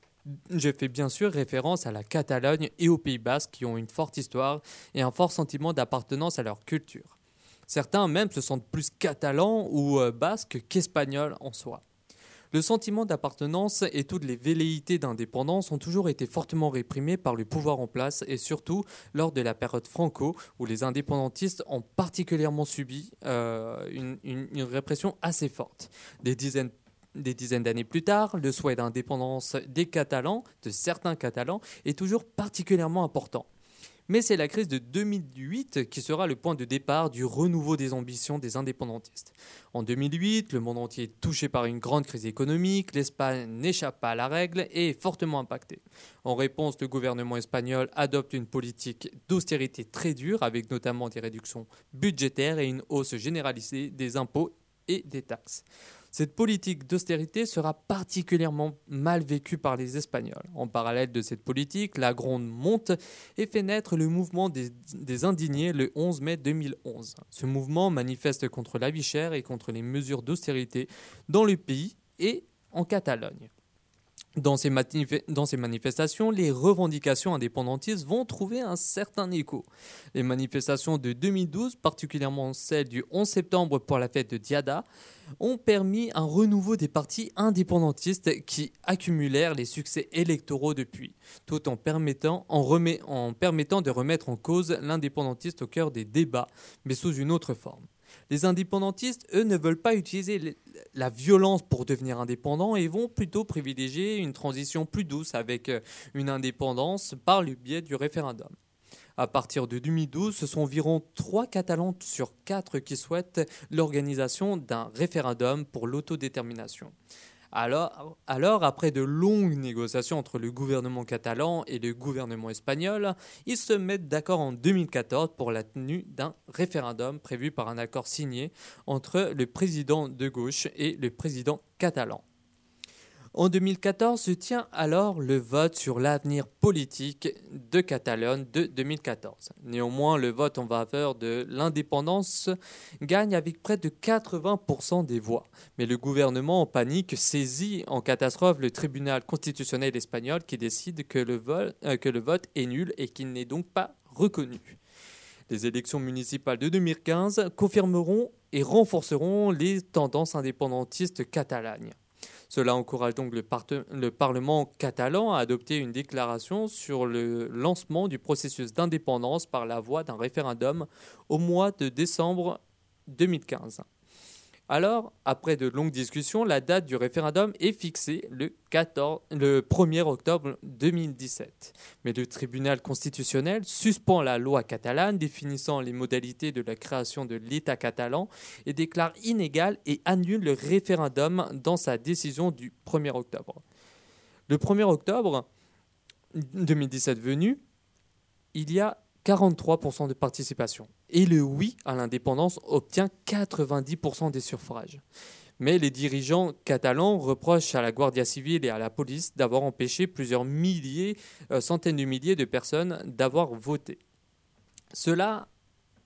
F: j'ai fait bien sûr référence à la Catalogne et au Pays Basque qui ont une forte histoire et un fort sentiment d'appartenance à leur culture. Certains même se sentent plus catalans ou euh, basques qu'espagnols en soi. Le sentiment d'appartenance et toutes les velléités d'indépendance ont toujours été fortement réprimés par le pouvoir en place et surtout lors de la période franco où les indépendantistes ont particulièrement subi euh, une, répression assez forte. Des dizaines d'années plus tard, le souhait d'indépendance des Catalans, de certains Catalans, est toujours particulièrement important. Mais c'est la crise de 2008 qui sera le point de départ du renouveau des ambitions des indépendantistes. En 2008, le monde entier est touché par une grande crise économique, l'Espagne n'échappe pas à la règle et est fortement impactée. En réponse, le gouvernement espagnol adopte une politique d'austérité très dure, avec notamment des réductions budgétaires et une hausse généralisée des impôts et des taxes. Cette politique d'austérité sera particulièrement mal vécue par les Espagnols. En parallèle de cette politique, la Gronde monte et fait naître le mouvement des, des indignés le 11 mai 2011. Ce mouvement manifeste contre la vie chère et contre les mesures d'austérité dans le pays et en Catalogne. Dans ces, manifestations, les revendications indépendantistes vont trouver un certain écho. Les manifestations de 2012, particulièrement celles du 11 septembre pour la fête de Diada, ont permis un renouveau des partis indépendantistes qui accumulèrent les succès électoraux depuis, tout en permettant, en permettant de remettre en cause l'indépendantiste au cœur des débats, mais sous une autre forme. Les indépendantistes, eux, ne veulent pas utiliser la violence pour devenir indépendants et vont plutôt privilégier une transition plus douce avec euh, une indépendance par le biais du référendum. À partir de 2012, ce sont environ 3 Catalans sur 4 qui souhaitent l'organisation d'un référendum pour l'autodétermination. Alors, après de longues négociations entre le gouvernement catalan et le gouvernement espagnol, ils se mettent d'accord en 2014 pour la tenue d'un référendum prévu par un accord signé entre le président de gauche et le président catalan. En 2014 se tient alors le vote sur l'avenir politique de Catalogne de 2014. Néanmoins, le vote en faveur de l'indépendance gagne avec près de 80% des voix. Mais le gouvernement en panique saisit en catastrophe le tribunal constitutionnel espagnol qui décide que le, euh, vote est nul et qu'il n'est donc pas reconnu. Les élections municipales de 2015 confirmeront et renforceront les tendances indépendantistes catalanes. Cela encourage donc le, Parlement catalan à adopter une déclaration sur le lancement du processus d'indépendance par la voie d'un référendum au mois de décembre 2015. Alors, après de longues discussions, la date du référendum est fixée le, 14 le 1er octobre 2017. Mais le tribunal constitutionnel suspend la loi catalane définissant les modalités de la création de l'État catalan et déclare inégal et annule le référendum dans sa décision du 1er octobre. Le 1er octobre 2017 venu, il y a 43% de participation. Et le oui à l'indépendance obtient 90% des suffrages. Mais les dirigeants catalans reprochent à la Guardia civile et à la police d'avoir empêché plusieurs milliers, euh, centaines de milliers de personnes d'avoir voté.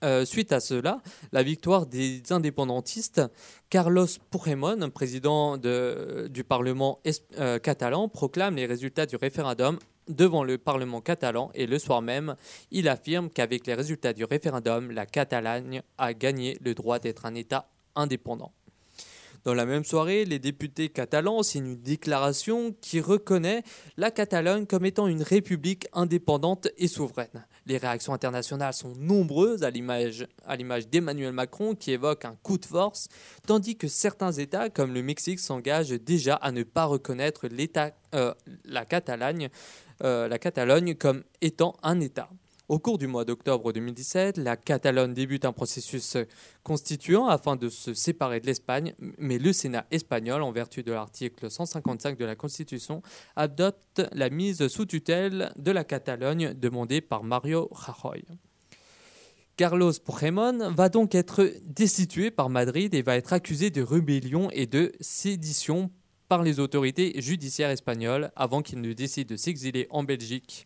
F: Euh, suite à cela, la victoire des indépendantistes, Carlos Puigdemont, président de- du Parlement euh, catalan, proclame les résultats du référendum devant le Parlement catalan et le soir même, il affirme qu'avec les résultats du référendum, la Catalogne a gagné le droit d'être un État indépendant. Dans la même soirée, les députés catalans signent une déclaration qui reconnaît la Catalogne comme étant une république indépendante et souveraine. Les réactions internationales sont nombreuses à l'image d'Emmanuel Macron qui évoque un coup de force, tandis que certains États comme le Mexique s'engagent déjà à ne pas reconnaître euh, la Catalogne, euh, la Catalogne comme étant un État. Au cours du mois d'octobre 2017, la Catalogne débute un processus constituant afin de se séparer de l'Espagne, mais le Sénat espagnol, en vertu de l'article 155 de la Constitution, adopte la mise sous tutelle de la Catalogne demandée par Mario Rajoy. Carlos Puigdemont va donc être destitué par Madrid et va être accusé de rébellion et de sédition par les autorités judiciaires espagnoles avant qu'il ne décide de s'exiler en Belgique.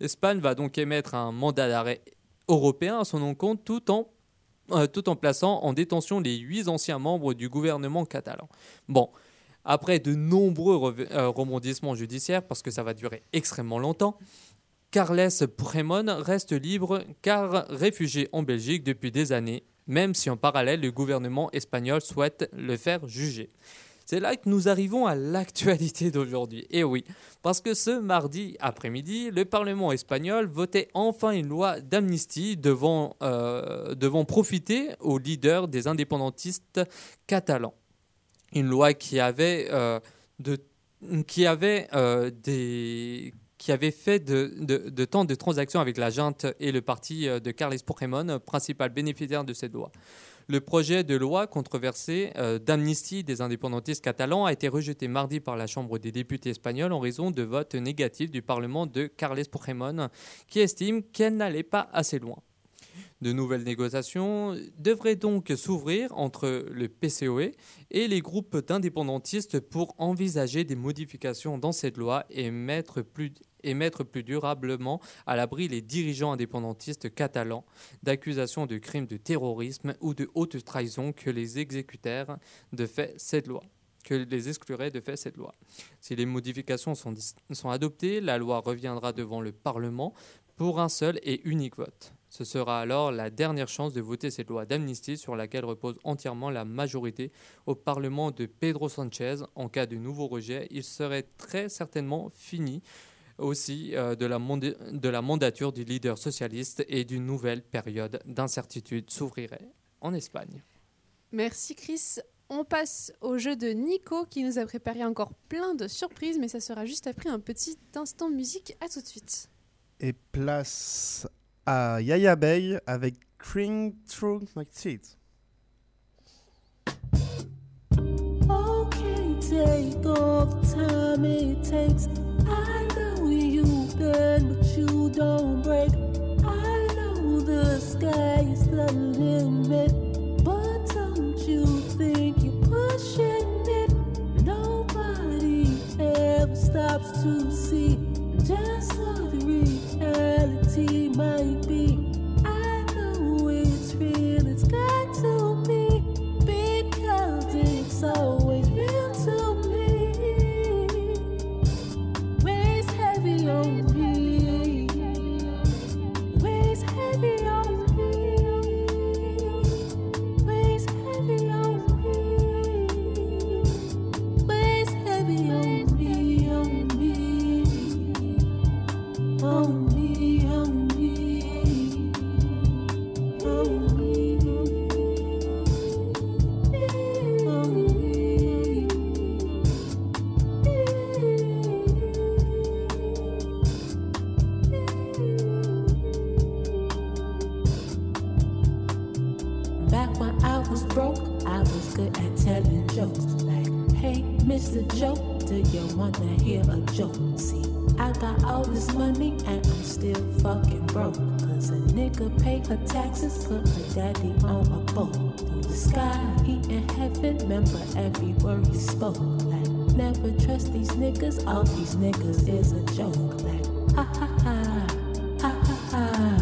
F: L'Espagne va donc émettre un mandat d'arrêt européen à son encontre tout en, euh, tout en plaçant en détention les huit anciens membres du gouvernement catalan. Bon, après de nombreux euh, rebondissements judiciaires, parce que ça va durer extrêmement longtemps, Carles Puigdemont reste libre car réfugié en Belgique depuis des années, même si en parallèle le gouvernement espagnol souhaite le faire juger. C'est là que nous arrivons à l'actualité d'aujourd'hui. Et oui, parce que ce mardi après-midi, le Parlement espagnol votait enfin une loi d'amnistie devant, euh, profiter aux leaders des indépendantistes catalans. Une loi qui avait, euh, euh, fait de, de, de tant de transactions avec la junte et le parti de Carles Puigdemont, principal bénéficiaire de cette loi. Le projet de loi controversé euh, d'amnistie des indépendantistes catalans a été rejeté mardi par la Chambre des députés espagnols en raison de votes négatifs du Parlement de Carles Puigdemont, qui estime qu'elle n'allait pas assez loin. De nouvelles négociations devraient donc s'ouvrir entre le PCOE et les groupes d'indépendantistes pour envisager des modifications dans cette loi et mettre plus, durablement à l'abri les dirigeants indépendantistes catalans d'accusations de crimes de terrorisme ou de haute trahison que les exécutèrent de fait cette loi que les exclurait de fait cette loi. Si les modifications sont adoptées, la loi reviendra devant le Parlement pour un seul et unique vote. Ce sera alors la dernière chance de voter cette loi d'amnistie sur laquelle repose entièrement la majorité au Parlement de Pedro Sanchez. En cas de nouveau rejet, il serait très certainement fini aussi euh, de, la manda- de la mandature du leader socialiste et d'une nouvelle période d'incertitude s'ouvrirait en Espagne.
C: Merci Chris. On passe au jeu de Nico qui nous a préparé encore plein de surprises, mais ça sera juste après un petit instant de musique. À tout de suite.
G: Et place à Yaya Bay avec Cring Through My Teeth.
M: Okay, take the time it takes. I know you bend, but you don't break. I know the sky is the limit, but don't you think you're pushing it? Nobody ever stops to see just what the reality might be. I know it's real, it's got to be because it's always hey, Mr. joke. do you wanna hear a joke? See, I got all this money and I'm still fucking broke. Cause a nigga pay her taxes, put her daddy on a boat. Through the sky, he in heaven, remember every word he spoke. Like, never trust these niggas, all these niggas is a joke. Like, ha ha ha, ha ha ha.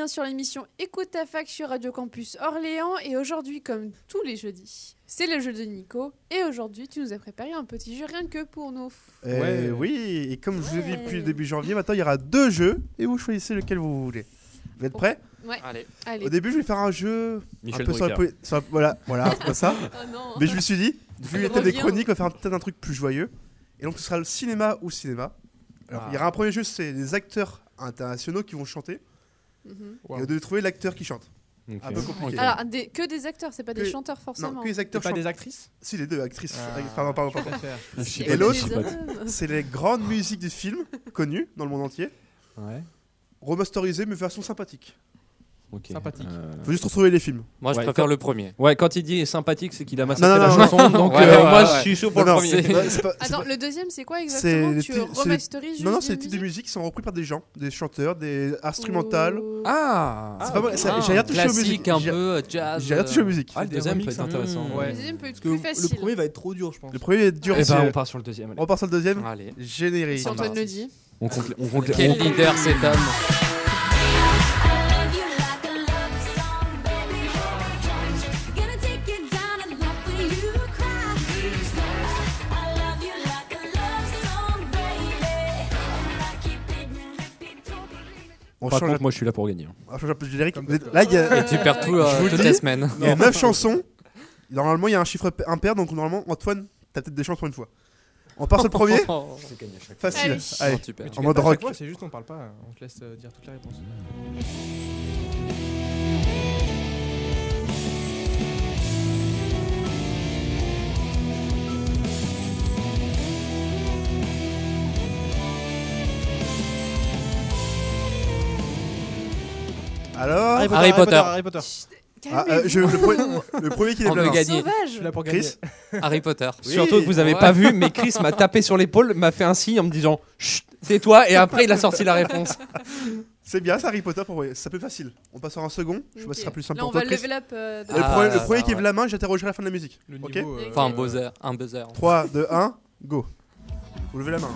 C: Bien sur l'émission Écoute ta fac sur Radio Campus Orléans et aujourd'hui, comme tous les jeudis, c'est le jeu de Nico et aujourd'hui tu nous as préparé un petit jeu rien que pour nous.
G: Euh, Oui, et comme je vous l'ai dit depuis le début janvier, maintenant il y aura deux jeux et vous choisissez lequel vous voulez. Vous êtes prêts?
C: Ouais.
D: Allez.
C: Allez.
G: Au début, je vais faire un jeu
D: Michel
G: un peu sur la, sur voilà, voilà, comme ça. *laughs*
C: Oh.
G: Mais je me suis dit, vu thèmes des chroniques, on va faire peut-être un truc plus joyeux. Et donc, ce sera le cinéma ou cinéma. Alors, il y aura un premier jeu, c'est les acteurs internationaux qui vont chanter.
C: Mhm.
G: Et devez trouver l'acteur qui chante. Un peu compliqué.
C: Alors, des- que des acteurs, c'est pas des chanteurs forcément.
G: Non, que les acteurs
E: pas des actrices
G: Si, les deux, actrices.
E: Ah,
G: pardon, pardon, pardon. Et l'autre, c'est les grandes musiques du film, connues dans le monde entier.
D: Ouais.
G: Remasterisées, mais version sympathique.
E: Sympathique.
D: Euh,
G: Faut juste retrouver les films.
F: Moi, je
D: Ouais,
F: préfère
D: quand-
F: le premier.
D: Ouais, quand il dit sympathique, c'est qu'il a massacré
G: Non, non,
D: la
G: non,
D: chanson. Donc
F: Ouais,
D: euh,
F: ouais,
D: moi,
F: ouais.
D: je suis chaud pour
G: Non,
D: le
G: non,
D: premier.
G: c'est- non, c'est pas- c'est
C: Attends,
G: pas-
C: le deuxième, c'est quoi exactement
G: les
C: Tu
G: c'est
C: remasterises juste
G: Non, non,
C: des
G: c'est les titres de
C: musiques
G: musique qui sont repris par des gens, des chanteurs, des instrumentales.
C: Oh.
D: Ah,
G: C'est pas mal, ça- j'ai rien touché aux
F: classique
G: musiques.
F: un
G: J'ai-
F: peu, euh, jazz.
G: J'ai rien touché aux musiques.
D: Ah, le
E: Des
D: deuxième peut être intéressant.
C: Le deuxième peut être
E: Parce que
C: plus
E: le
C: facile.
E: premier va être trop dur, je pense.
G: Le premier est dur
D: Eh
G: aussi.
D: ben, on part sur le deuxième. allez.
G: On part sur le deuxième.
F: Allez.
G: Générique.
C: Si Antoine le dit.
D: On compte, on compte les-
F: Quel leader cet homme
D: Par
G: change,
D: contre, moi, je suis là pour gagner.
G: on change un peu de générique. Là, il y a.
F: Et tu perds tout, euh, toutes les semaines.
G: Il y a 9 chansons. Normalement, il y a un chiffre impair, donc normalement, Antoine, t'as peut-être des chances pour une fois. On part sur le premier *laughs* Facile.
C: Allez.
G: Allez.
E: Mais tu
G: en
E: gagnes
G: mode rock.
E: chaque fois, C'est juste on parle pas, on te laisse euh, dire toutes les réponses.
G: Alors.
F: Harry Potter.
E: Harry Potter.
G: Ah, euh, je- le, pre- le premier qui *laughs*
F: On
G: lève
F: peut
G: la main.
F: gagner.
E: Je suis
C: Sauvage
E: là pour gagner.
G: Chris *laughs*
F: Harry Potter.
G: Oui.
D: Surtout que vous avez
F: Ouais.
D: pas vu, mais Chris m'a tapé sur l'épaule, m'a fait un signe en me disant Chut, c'est toi, et après il a sorti la réponse. *laughs*
G: C'est bien, c'est Harry Potter pour C'est un peu facile. On passe sur un second. Je sais pas si ce sera plus simple
C: Là, on
G: pour
C: va
G: toi, Chris.
C: level up. euh, de-
G: Le,
F: Ah,
G: premier, le
F: ça
G: premier qui lève
F: ouais.
G: la main, j'interrogerai à la fin de la musique.
E: Le
G: Ok
E: niveau. euh,
F: Enfin, un buzzer. Un buzzer.
G: 3, 2, 1, go. Vous levez la main.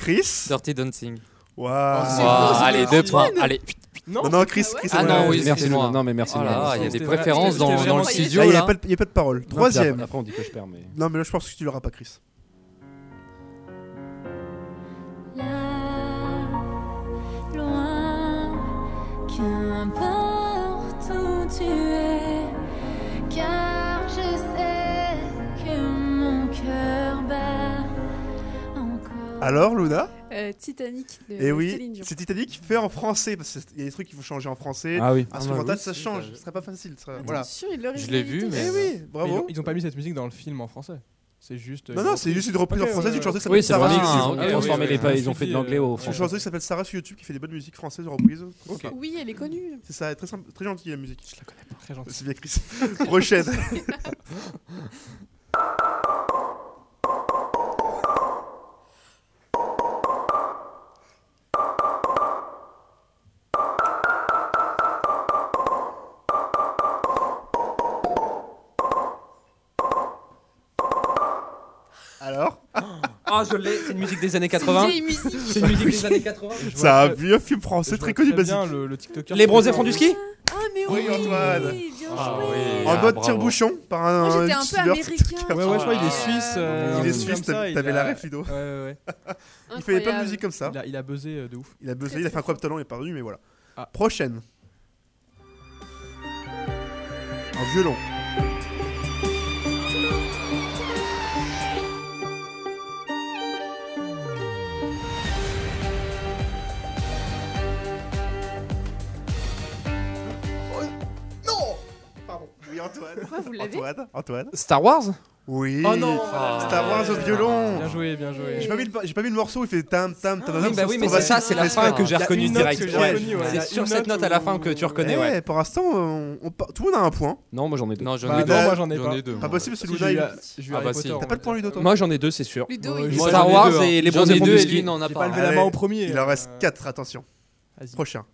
G: Chris.
F: Dirty Dancing.
G: Waouh.
F: Faux, c'est allez, deux points. Allez.
G: Non, non, Chris. Chris
F: Ah
G: c'est
F: non, oui,
D: Merci. Luna. Non, mais merci,
F: Oh il y a des préférences dans,
E: c'était
F: dans le studio
G: Ah, il n'y a, pas de- il y a pas de parole. Troisième.
D: Après, après, on dit que je perds, mais.
G: Non, mais là, je pense que tu l'auras pas, Chris.
M: Là, loin, qu'importe où tu es,
G: Alors, Luna
C: Euh, Titanic de
G: Et
C: Céline
G: oui,
C: Dion.
G: c'est Titanic fait en français, parce qu'il y a des trucs qu'il faut changer en français.
D: Ah oui.
G: Instrumental,
F: Ah bah
G: ça
F: oui, si,
G: change. Ce serait pas facile. serait-
C: Bien
G: Voilà.
C: sûr, il
F: Je l'ai vu, mais-
G: Eh oui,
E: Mais Ils
G: bravo.
E: ont, ils ont pas mis cette musique dans le film en français. C'est juste. euh,
G: Non, non, c'est
E: reprise.
G: juste une reprise en français d'une chanteuse qui
D: Oui,
G: s'appelle Sarah.
D: vraiment.
F: Ah,
D: Ils
F: ok,
D: ont
F: oui,
D: transformé
F: oui,
D: les pas, ils ont fait de l'anglais au
E: euh,
G: Une
D: français.
G: chanteuse qui s'appelle Sarah sur YouTube qui fait des bonnes musiques françaises de reprises. Très
E: Ok.
G: sympa.
C: Oui, elle est connue.
G: C'est ça, très, sympa- très gentille la musique. Je la connais pas.
E: Très gentil.
G: C'est bien Chris. *laughs* Prochaine. *laughs*
D: Ah, je l'ai. C'est une musique des années 80.
C: vieille musique.
D: C'est une musique des années 80.
E: Je
G: C'est un vieux film français très connu, basique.
E: le, le TikToker.
D: Les bronzés font du ski
C: Ah, mais
G: Oui,
C: oui,
G: Antoine.
C: bien
F: Ah
C: joué.
F: oui.
G: En
F: Ah,
G: mode tire-bouchon par un.
C: Moi, j'étais un peu américain.
E: Ouais, ouais, je crois qu'il est suisse. euh,
G: Il est suisse,
E: ça,
G: t'avais la ref, Ludo.
E: Ouais, ouais, ouais.
G: Il fait plein de musique comme ça.
E: Il a, il a buzzé euh, de ouf.
G: Il a buzzé,
C: Très,
G: il a fait un incroyable talent, il est perdu, mais voilà.
E: Ah.
G: Prochaine. Un violon. Oui, Antoine.
C: Pourquoi vous l'avez
G: Antoine, Antoine.
D: Star Wars
G: Oui.
E: Oh non
G: Star Wars au violon.
E: Bien joué, bien joué.
G: J'ai pas, mis le, j'ai pas mis le morceau, il fait tam tam tam.
D: Oui, bah oui, mais c'est ça, c'est la fin que j'ai reconnue direct. C'est sur cette
E: note
D: à la fin que tu
G: Eh
D: reconnais, ouais.
G: ouais, pour l'instant, part- tout le monde a un point.
D: Non, moi j'en ai deux.
F: Non, j'en
E: Bah
F: ai deux.
E: non, moi, j'en ai
F: deux.
G: Pas
F: moi.
G: possible, c'est
E: eu
F: Ah bah
G: T'as pas de point, Ludo, toi
D: Moi j'en ai deux, c'est sûr.
C: Ludo,
D: Star
E: ai
D: Wars
E: hein.
D: et les bronzés
F: deux
E: J'ai
F: pas.
E: levé la main au premier.
G: Il en
E: euh,
G: reste 4, attention. Prochain.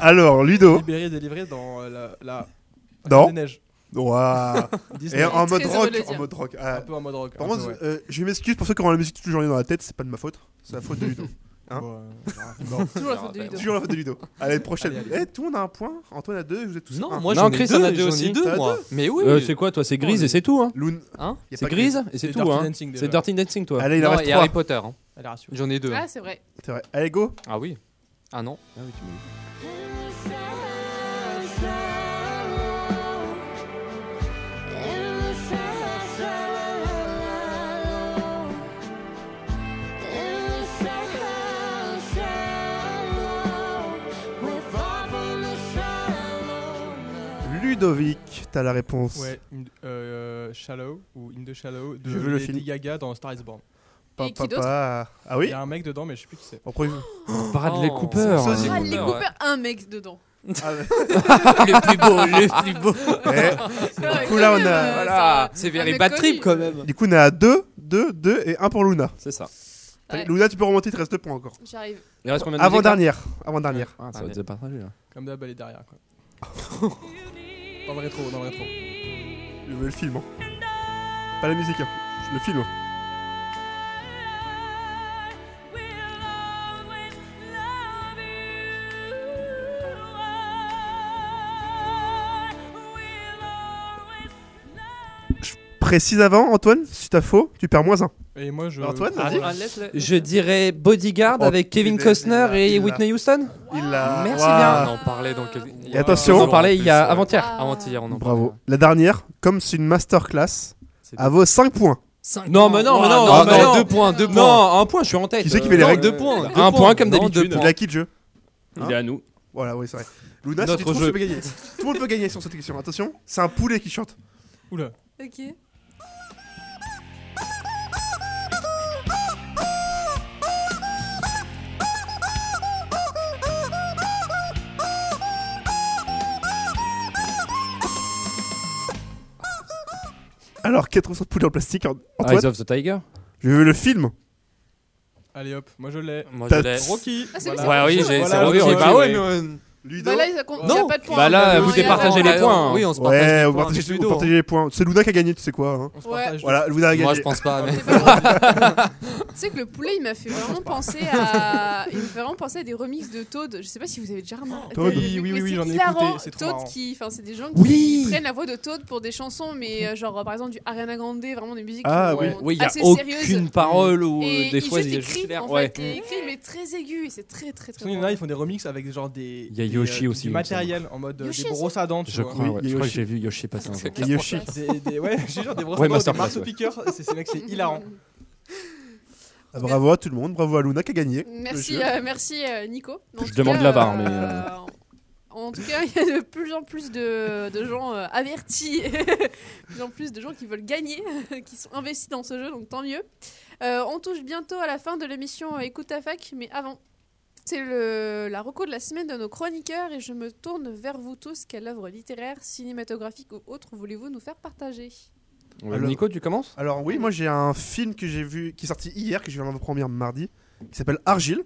G: Alors, Ludo.
E: Libéré, délivré dans euh, la. la...
G: Non.
E: des neiges.
G: Waouh.
E: Disney.
G: Et en mode rock. En mode rock.
E: Un peu en mode rock.
G: Par
E: un peu,
G: contre,
E: ouais.
G: euh, je m'excuse pour ceux qui auront la musique toute la journée dans la tête, c'est pas de ma faute. C'est la faute de Ludo. *laughs* Hein
E: Bon, *laughs* euh.
C: Toujours la faute de Ludo.
G: Toujours la faute de Ludo. Allez, prochaine.
E: Allez,
G: Eh,
E: allez.
G: tout le monde a un point. Antoine a deux, vous êtes tous
F: Non,
G: un.
F: moi
D: Non,
F: j'en ai
D: Chris
F: deux.
D: en a deux
F: j'en ai
D: aussi.
F: deux,
G: T'as
F: moi. Mais oui.
D: Euh, c'est quoi toi C'est grise et c'est tout, hein
G: Loon.
F: Hein
G: Y a
D: C'est
G: pas que-
D: grise et c'est
E: C'est
D: tout,
E: Dirty
D: hein
E: Dancing, déjà.
D: C'est Dirty Dancing, toi.
G: Allez, il en
F: Non,
G: reste
F: et Harry
G: trois.
F: Potter. hein.
E: Elle a rassuré.
F: J'en ai deux.
C: Ah, c'est vrai.
G: C'est vrai. Allez, go.
F: Ah oui. Ah non.
D: Ah oui, tu
G: Ludovic, t'as la réponse.
E: Ouais, in- euh, Shallow ou In the Shallow de
G: Je veux le
E: Lady
G: film.
E: Gaga dans Star is Born.
G: Pa- pa- pa- Ah
E: Il
G: oui
E: y a un mec dedans, mais je sais plus qui c'est.
G: En premier.
D: Bradley
F: Oh.
D: Cooper.
G: Sosie.
C: Ah,
F: ouais.
C: Cooper, un mec dedans. *laughs*
G: Ah, ouais. *laughs*
F: le plus beau, le plus beau.
G: Eh,
C: Du
G: coup, là, on a-
D: Voilà.
F: C'est very bad trip quand même.
G: Du coup, on a 2, 2, 2 et 1 pour Luna.
D: C'est ça.
C: Ouais.
G: Luna, tu peux remonter, il te reste 2 points encore.
C: J'arrive.
D: Il reste combien de musiques, là?
G: Avant-dernière. Avant-dernière.
D: Ah, ça va être partagé là.
E: Comme d'hab, elle est derrière. Quoi. *laughs* dans le rétro, dans le rétro.
G: Je veux le film. hein. Pas la musique, hein. le film. Je précise avant, Antoine, si t'as faux, tu perds moins 1.
E: Et moi, je.
G: Antoine,
E: Ah,
G: vas-y.
E: ah,
D: Je dirais Bodyguard
G: Oh,
D: avec Kevin Costner
G: il
D: et
G: il.
D: Whitney Houston.
G: Il l'a.
D: Merci
G: Waouh.
F: On en parlait
G: Et attention.
D: On en parlait il y a
F: ouais.
D: avant-hier.
C: Ah.
F: Avant-hier, on en
G: Bravo.
F: parlait.
G: La dernière, comme c'est une masterclass,
F: C'est
G: à vos 5 points.
D: Non, mais non, mais non,
F: Ah,
D: mais
F: non,
D: non.
F: deux points, deux points.
D: Non, un point, je suis en tête.
G: Qui c'est qui fait les
D: Euh,
G: règles
F: Deux points.
D: Un point comme
F: Non,
D: d'habitude.
F: deux
G: Il
F: points.
G: a qui le jeu?
D: Il est à nous.
G: Voilà, oui, c'est vrai. Luna, si
D: Notre
G: tu trouves,
D: jeu.
G: tu peux gagner. Tout le monde peut gagner sur cette question. Attention, c'est un poulet qui chante.
E: Oula.
C: Ok.
G: Alors, 400 poules en plastique. An- Antoine
D: Eyes of the Tiger.
G: J'ai vu le film.
E: Allez hop, moi je l'ai.
F: Moi,
G: T'as-
F: je l'ai.
E: Rocky.
C: Ah, c'est
E: Voilà.
F: Ouais, oui,
C: c'est
F: j'ai- c'est
E: Voilà,
F: Rocky.
E: Rocky,
F: Bah ouais,
E: ouais.
F: mais-
G: Ludo
C: Bah là, il a pas de point.
D: Bah là,
C: Non,
D: vous départagez les points.
F: Oui, on se partage
G: Ouais,
F: les
G: on
F: points
G: partage,
F: avec
G: vous partagez les points. C'est Luna qui a gagné, tu sais quoi. hein.
E: On se partage.
G: Voilà, Luna a gagné.
F: Moi, je pense pas. mais- *laughs*
C: Tu sais que le poulet, il m'a fait vraiment penser à. Il me fait vraiment penser à des remixes de Toad. Je sais pas si vous avez déjà remarqué.
G: Toad.
E: Oui, oui, oui, oui, j'en ai écouté, c'est
C: Toad qui. Enfin, c'est des gens qui
D: Oui.
C: prennent la voix de Toad pour des chansons, mais euh, genre par exemple du Ariana Grande, vraiment des musiques
G: Ah, oui.
D: Oui, il y a aucune parole ou des fois il y a
C: écrit,
D: juste l'air.
C: écrit mais très aigu et c'est très très très.
E: Il y en a, ils font des remixes avec genre des.
D: Il y a
E: des,
D: Yoshi
E: euh,
D: aussi,
E: Du matériel en mode euh,
C: Yoshi
E: des brosses à dents, tu
D: Je crois, que j'ai vu Yoshi passer un jour.
G: Et Yoshi.
E: Des, des- ouais, j'ai genre des brosses à dents, des marteaux
D: ouais.
E: piqueurs. C'est mec, c'est hilarant.
G: Ah, bravo à tout le monde, bravo à Luna qui a gagné.
C: Merci, euh, merci euh, Nico. En
D: Je demande la barre,
C: euh,
D: mais, euh,
C: En tout cas, il y a de plus en plus de, de gens euh, avertis, *laughs* de plus en plus de gens qui veulent gagner, *laughs* qui sont investis dans ce jeu, donc tant mieux. Euh, on touche bientôt à la fin de l'émission Écoute ta fac, mais avant, c'est le- la reco de la semaine de nos chroniqueurs et je me tourne vers vous tous. Quelle œuvre littéraire, cinématographique ou autre voulez-vous nous faire partager?
D: Ouais,
G: Alors-
D: Nico, tu commences?
G: Alors oui, moi j'ai un film que j'ai vu, qui est sorti hier, que je viens de première mardi, qui s'appelle Argile.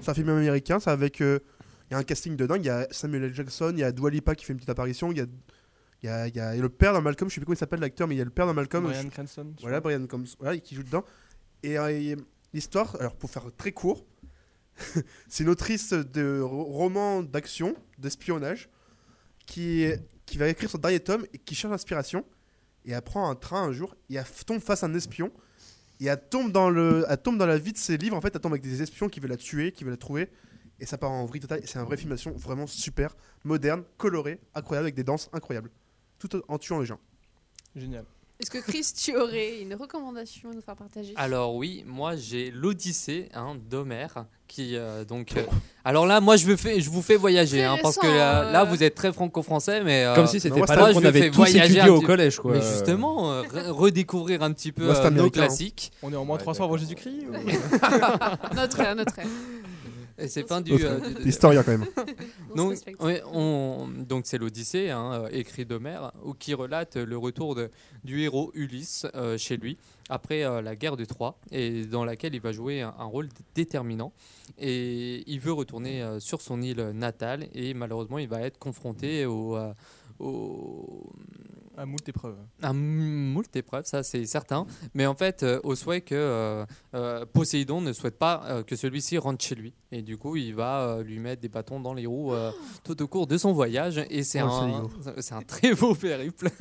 G: C'est un film américain, c'est avec... euh, Il y a un casting de dingue, il y a Samuel L. Jackson, il y a Dua Lipa qui fait une petite apparition, il y a, il y a, il y le père de Malcolm, je sais plus comment il s'appelle l'acteur, mais il y a le père de Malcolm.
E: Brian
G: je-
E: Cranston.
G: Voilà. Brian Combs, voilà, qui joue dedans. Et, euh, et l'histoire, alors pour faire très court, *laughs* c'est une autrice de ro- romans d'action, d'espionnage, qui, qui va écrire son dernier tome et qui cherche l'inspiration. Et elle prend un train un jour et elle tombe face à un espion. Et elle tombe, dans le, elle tombe dans la vie de ses livres. En fait, elle tombe avec des espions qui veulent la tuer, qui veulent la trouver. Et ça part en vrille totale. C'est un vrai film d'action vraiment super, moderne, coloré, incroyable, avec des danses incroyables. Tout en tuant les gens.
E: Génial.
C: Est-ce que Chris, tu aurais une recommandation à nous faire partager?
F: Alors oui, moi j'ai l'Odyssée hein, d'Homère qui euh, donc. euh, alors là, moi je, veux je vous fais voyager hein, parce que
C: récent,
F: là,
C: euh.
F: là, vous êtes très franco-français, mais euh,
D: Comme si c'était pas là
F: moi,
D: qu'on avait
F: fais
D: tous
F: voyager
D: étudié
F: un
D: au collège. Quoi.
F: Mais justement, euh, re- redécouvrir un petit peu euh, nos
G: hein.
F: classiques.
E: On est en moins
D: Ouais,
E: 300 avant Jésus-Christ ou- *laughs*
C: Notre ère, notre ère.
F: Et c'est fin du. Euh, du- *laughs*
G: T'es historien quand même. *laughs*
F: Donc, on- c'est l'Odyssée, hein, euh, écrit d'Homère, qui relate le retour de- du héros Ulysse euh, chez lui après euh, la guerre de Troie, et dans laquelle il va jouer un, un rôle déterminant. Et il veut retourner euh, sur son île natale, et malheureusement, il va être confronté au, euh, au-
E: À moult épreuves.
F: à moult épreuves, ça c'est certain. Mais en fait, euh, au souhait que euh, euh, Poséidon ne souhaite pas euh, que celui-ci rentre chez lui. Et du coup, il va euh, lui mettre des bâtons dans les roues euh, *gasps* tout au cours de son voyage. Et c'est
G: Oh,
F: un, un très beau périple. *laughs*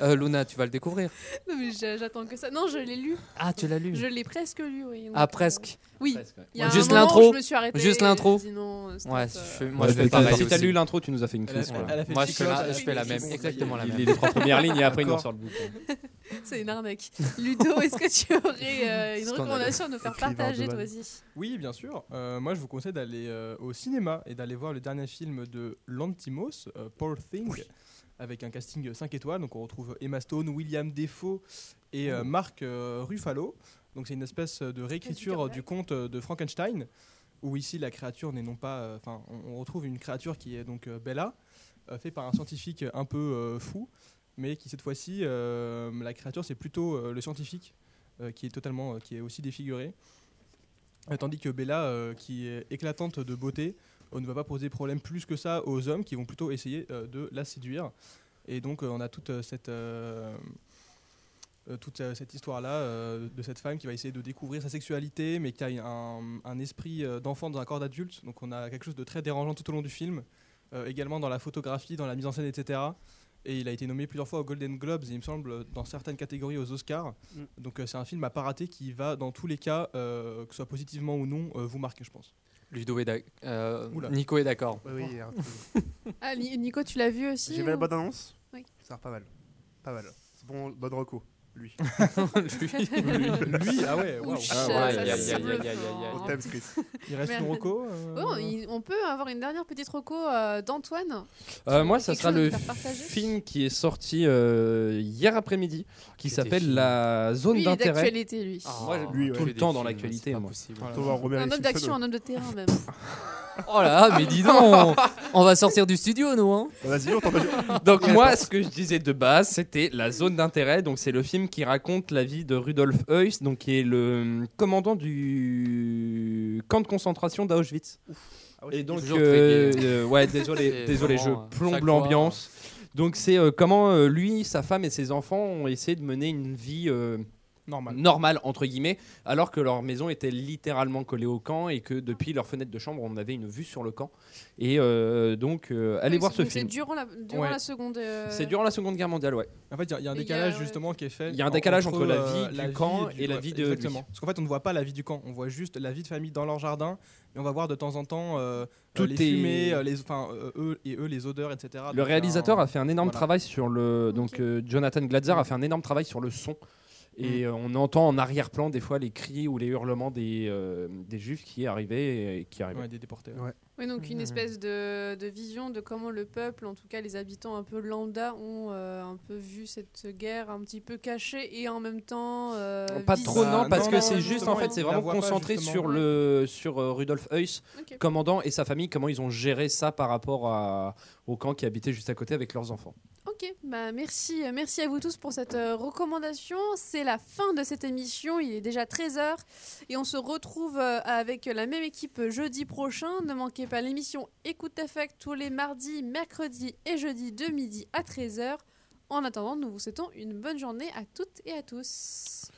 F: Euh, Luna, tu vas le découvrir.
C: Non, mais j'a- j'attends que ça. Non, je l'ai lu.
F: Ah, tu l'as lu
C: Je l'ai presque lu, oui. Donc,
F: Ah,
C: euh,
F: presque.
C: Oui. Il y a
F: Juste
C: un moment
F: l'intro.
C: où Je me suis arrêtée.
F: Juste l'intro.
C: euh,
F: Ouais,
C: euh,
F: je fais- moi
G: Ouais,
F: je fais pareil.
D: Si t'as lu l'intro, tu nous as fait une crise.
E: elle
F: Moi, je fais la, je fais même, exactement la
D: Les,
F: même.
D: les trois premières lignes et après il nous sort le bouquin. *laughs*
C: C'est une arnaque. Ludo, est-ce que tu aurais euh, une recommandation à nous faire partager, toi aussi
E: Oui, bien sûr. Euh, moi, je vous conseille d'aller euh, au cinéma et d'aller voir le dernier film de Lantimos, euh, Poor Thing, avec un casting 5 étoiles. Donc, on retrouve Emma Stone, William Defoe et euh, Mark euh, Ruffalo. Donc, c'est une espèce de réécriture du conte euh, de Frankenstein, où ici la créature n'est non pas. euh, Enfin, on, on retrouve une créature qui est donc euh, Bella, euh, fait par un scientifique un peu euh, fou, mais qui cette fois-ci, euh, la créature, c'est plutôt euh, le scientifique euh, qui est totalement, euh, qui est aussi défiguré. Euh, Tandis que Bella, euh, qui est éclatante de beauté, euh, ne va pas poser problème plus que ça aux hommes qui vont plutôt essayer euh, de la séduire. Et donc euh, on a toute euh, cette, toute cette histoire-là euh, de cette femme qui va essayer de découvrir sa sexualité, mais qui a un, un esprit d'enfant dans un corps d'adulte. Donc on a quelque chose de très dérangeant tout au long du film, Euh, également dans la photographie, dans la mise en scène, etc. Et il a été nommé plusieurs fois aux Golden Globes et il me semble dans certaines catégories aux Oscars.
G: Mm.
E: Donc euh, c'est un film à pas rater qui va dans tous les cas, que ce soit positivement ou non, vous marquer, je pense.
F: Ludo est euh. Nico est d'accord.
G: Oui, oui, alors, *laughs*
C: Ah, Ni- Nico, tu l'as vu aussi
G: J'ai vu la bonne annonce.
C: Oui.
G: Ça a l'air pas mal. Pas mal. C'est bon, bonne reco. *laughs* Lui.
E: Lui, ah ouais, waouh.
C: Ouch,
F: Ah ouais,
G: thème, Chris. *laughs*
E: Il reste
C: Merde.
E: une reco euh,
C: Oh, on peut avoir une dernière petite reco euh, d'Antoine
D: Euh, moi, ça sera le film qui est sorti euh, hier après-midi, qui s'appelle. La Zone
C: Lui, il est
D: d'intérêt.
C: d'actualité, lui.
F: Ah,
D: Moi,
G: lui,
D: tout le temps dans l'actualité,
C: un homme d'action, un homme de terrain même. *laughs* *laughs*
F: Oh là, mais dis donc, on, va sortir du studio, nous. Hein.
G: Vas-y, on t'en
D: Donc moi, ce que je disais de base, c'était la zone d'intérêt. Donc c'est le film qui raconte la vie de Rudolf Heuss, donc qui est le commandant du camp de concentration d'Auschwitz. Et donc, euh, euh, ouais, désolé, *laughs* désolé, je
F: vraiment, euh,
D: plombe l'ambiance. Donc c'est euh, comment euh, lui, sa femme et ses enfants ont essayé de mener une vie euh,
E: Normal.
D: entre guillemets, alors que leur maison était littéralement collée au camp et que depuis leur fenêtre de chambre, on avait une vue sur le camp. Et euh, donc, euh, allez voir ce
C: donc C'est
D: film.
C: durant la, durant
E: Ouais.
C: la seconde. euh,
D: C'est durant la Seconde Guerre mondiale, ouais.
E: En fait, il y a- il y, a un
C: a,
E: décalage
C: ouais.
E: justement qui est fait.
D: Il y a un décalage entre la vie
E: euh,
D: du camp et la vie de lui.
E: Exactement. Parce qu'en fait, on ne voit pas la vie du camp. On voit juste la vie de famille dans leur jardin. Et on va voir de temps en temps euh,
D: Tout
E: euh, les
D: est-
E: fumées, euh, les, enfin, euh, eux et eux, les odeurs, etc.
D: Le
E: Donc,
D: réalisateur
E: un-
D: a fait un énorme
E: voilà.
D: travail sur le. Donc, euh, Jonathan Glatzer a fait un énorme travail sur le son. Et euh, on entend en arrière-plan des fois les cris ou les hurlements des, euh, des juifs qui arrivaient et qui arrivaient.
E: Ouais, des déportés.
C: Oui, donc une espèce de, de vision de comment le peuple, en tout cas les habitants un peu lambda, ont euh, un peu vu cette guerre un petit peu cachée et en même temps. euh,
D: Pas trop non parce
E: non,
D: que c'est juste en fait c'est vraiment
E: pas,
D: concentré sur le sur euh, Rudolf Heuss commandant et sa famille comment ils ont géré ça par rapport à, au camp qui habitait juste à côté avec leurs enfants.
C: Bah merci, euh, merci à vous tous pour cette euh, recommandation. C'est la fin de cette émission, il est déjà 13h et on se retrouve euh, avec la même équipe jeudi prochain. Ne manquez pas l'émission Écoute Effect tous les mardis, mercredis et jeudis de midi à 13h. En attendant, nous vous souhaitons une bonne journée à toutes et à tous.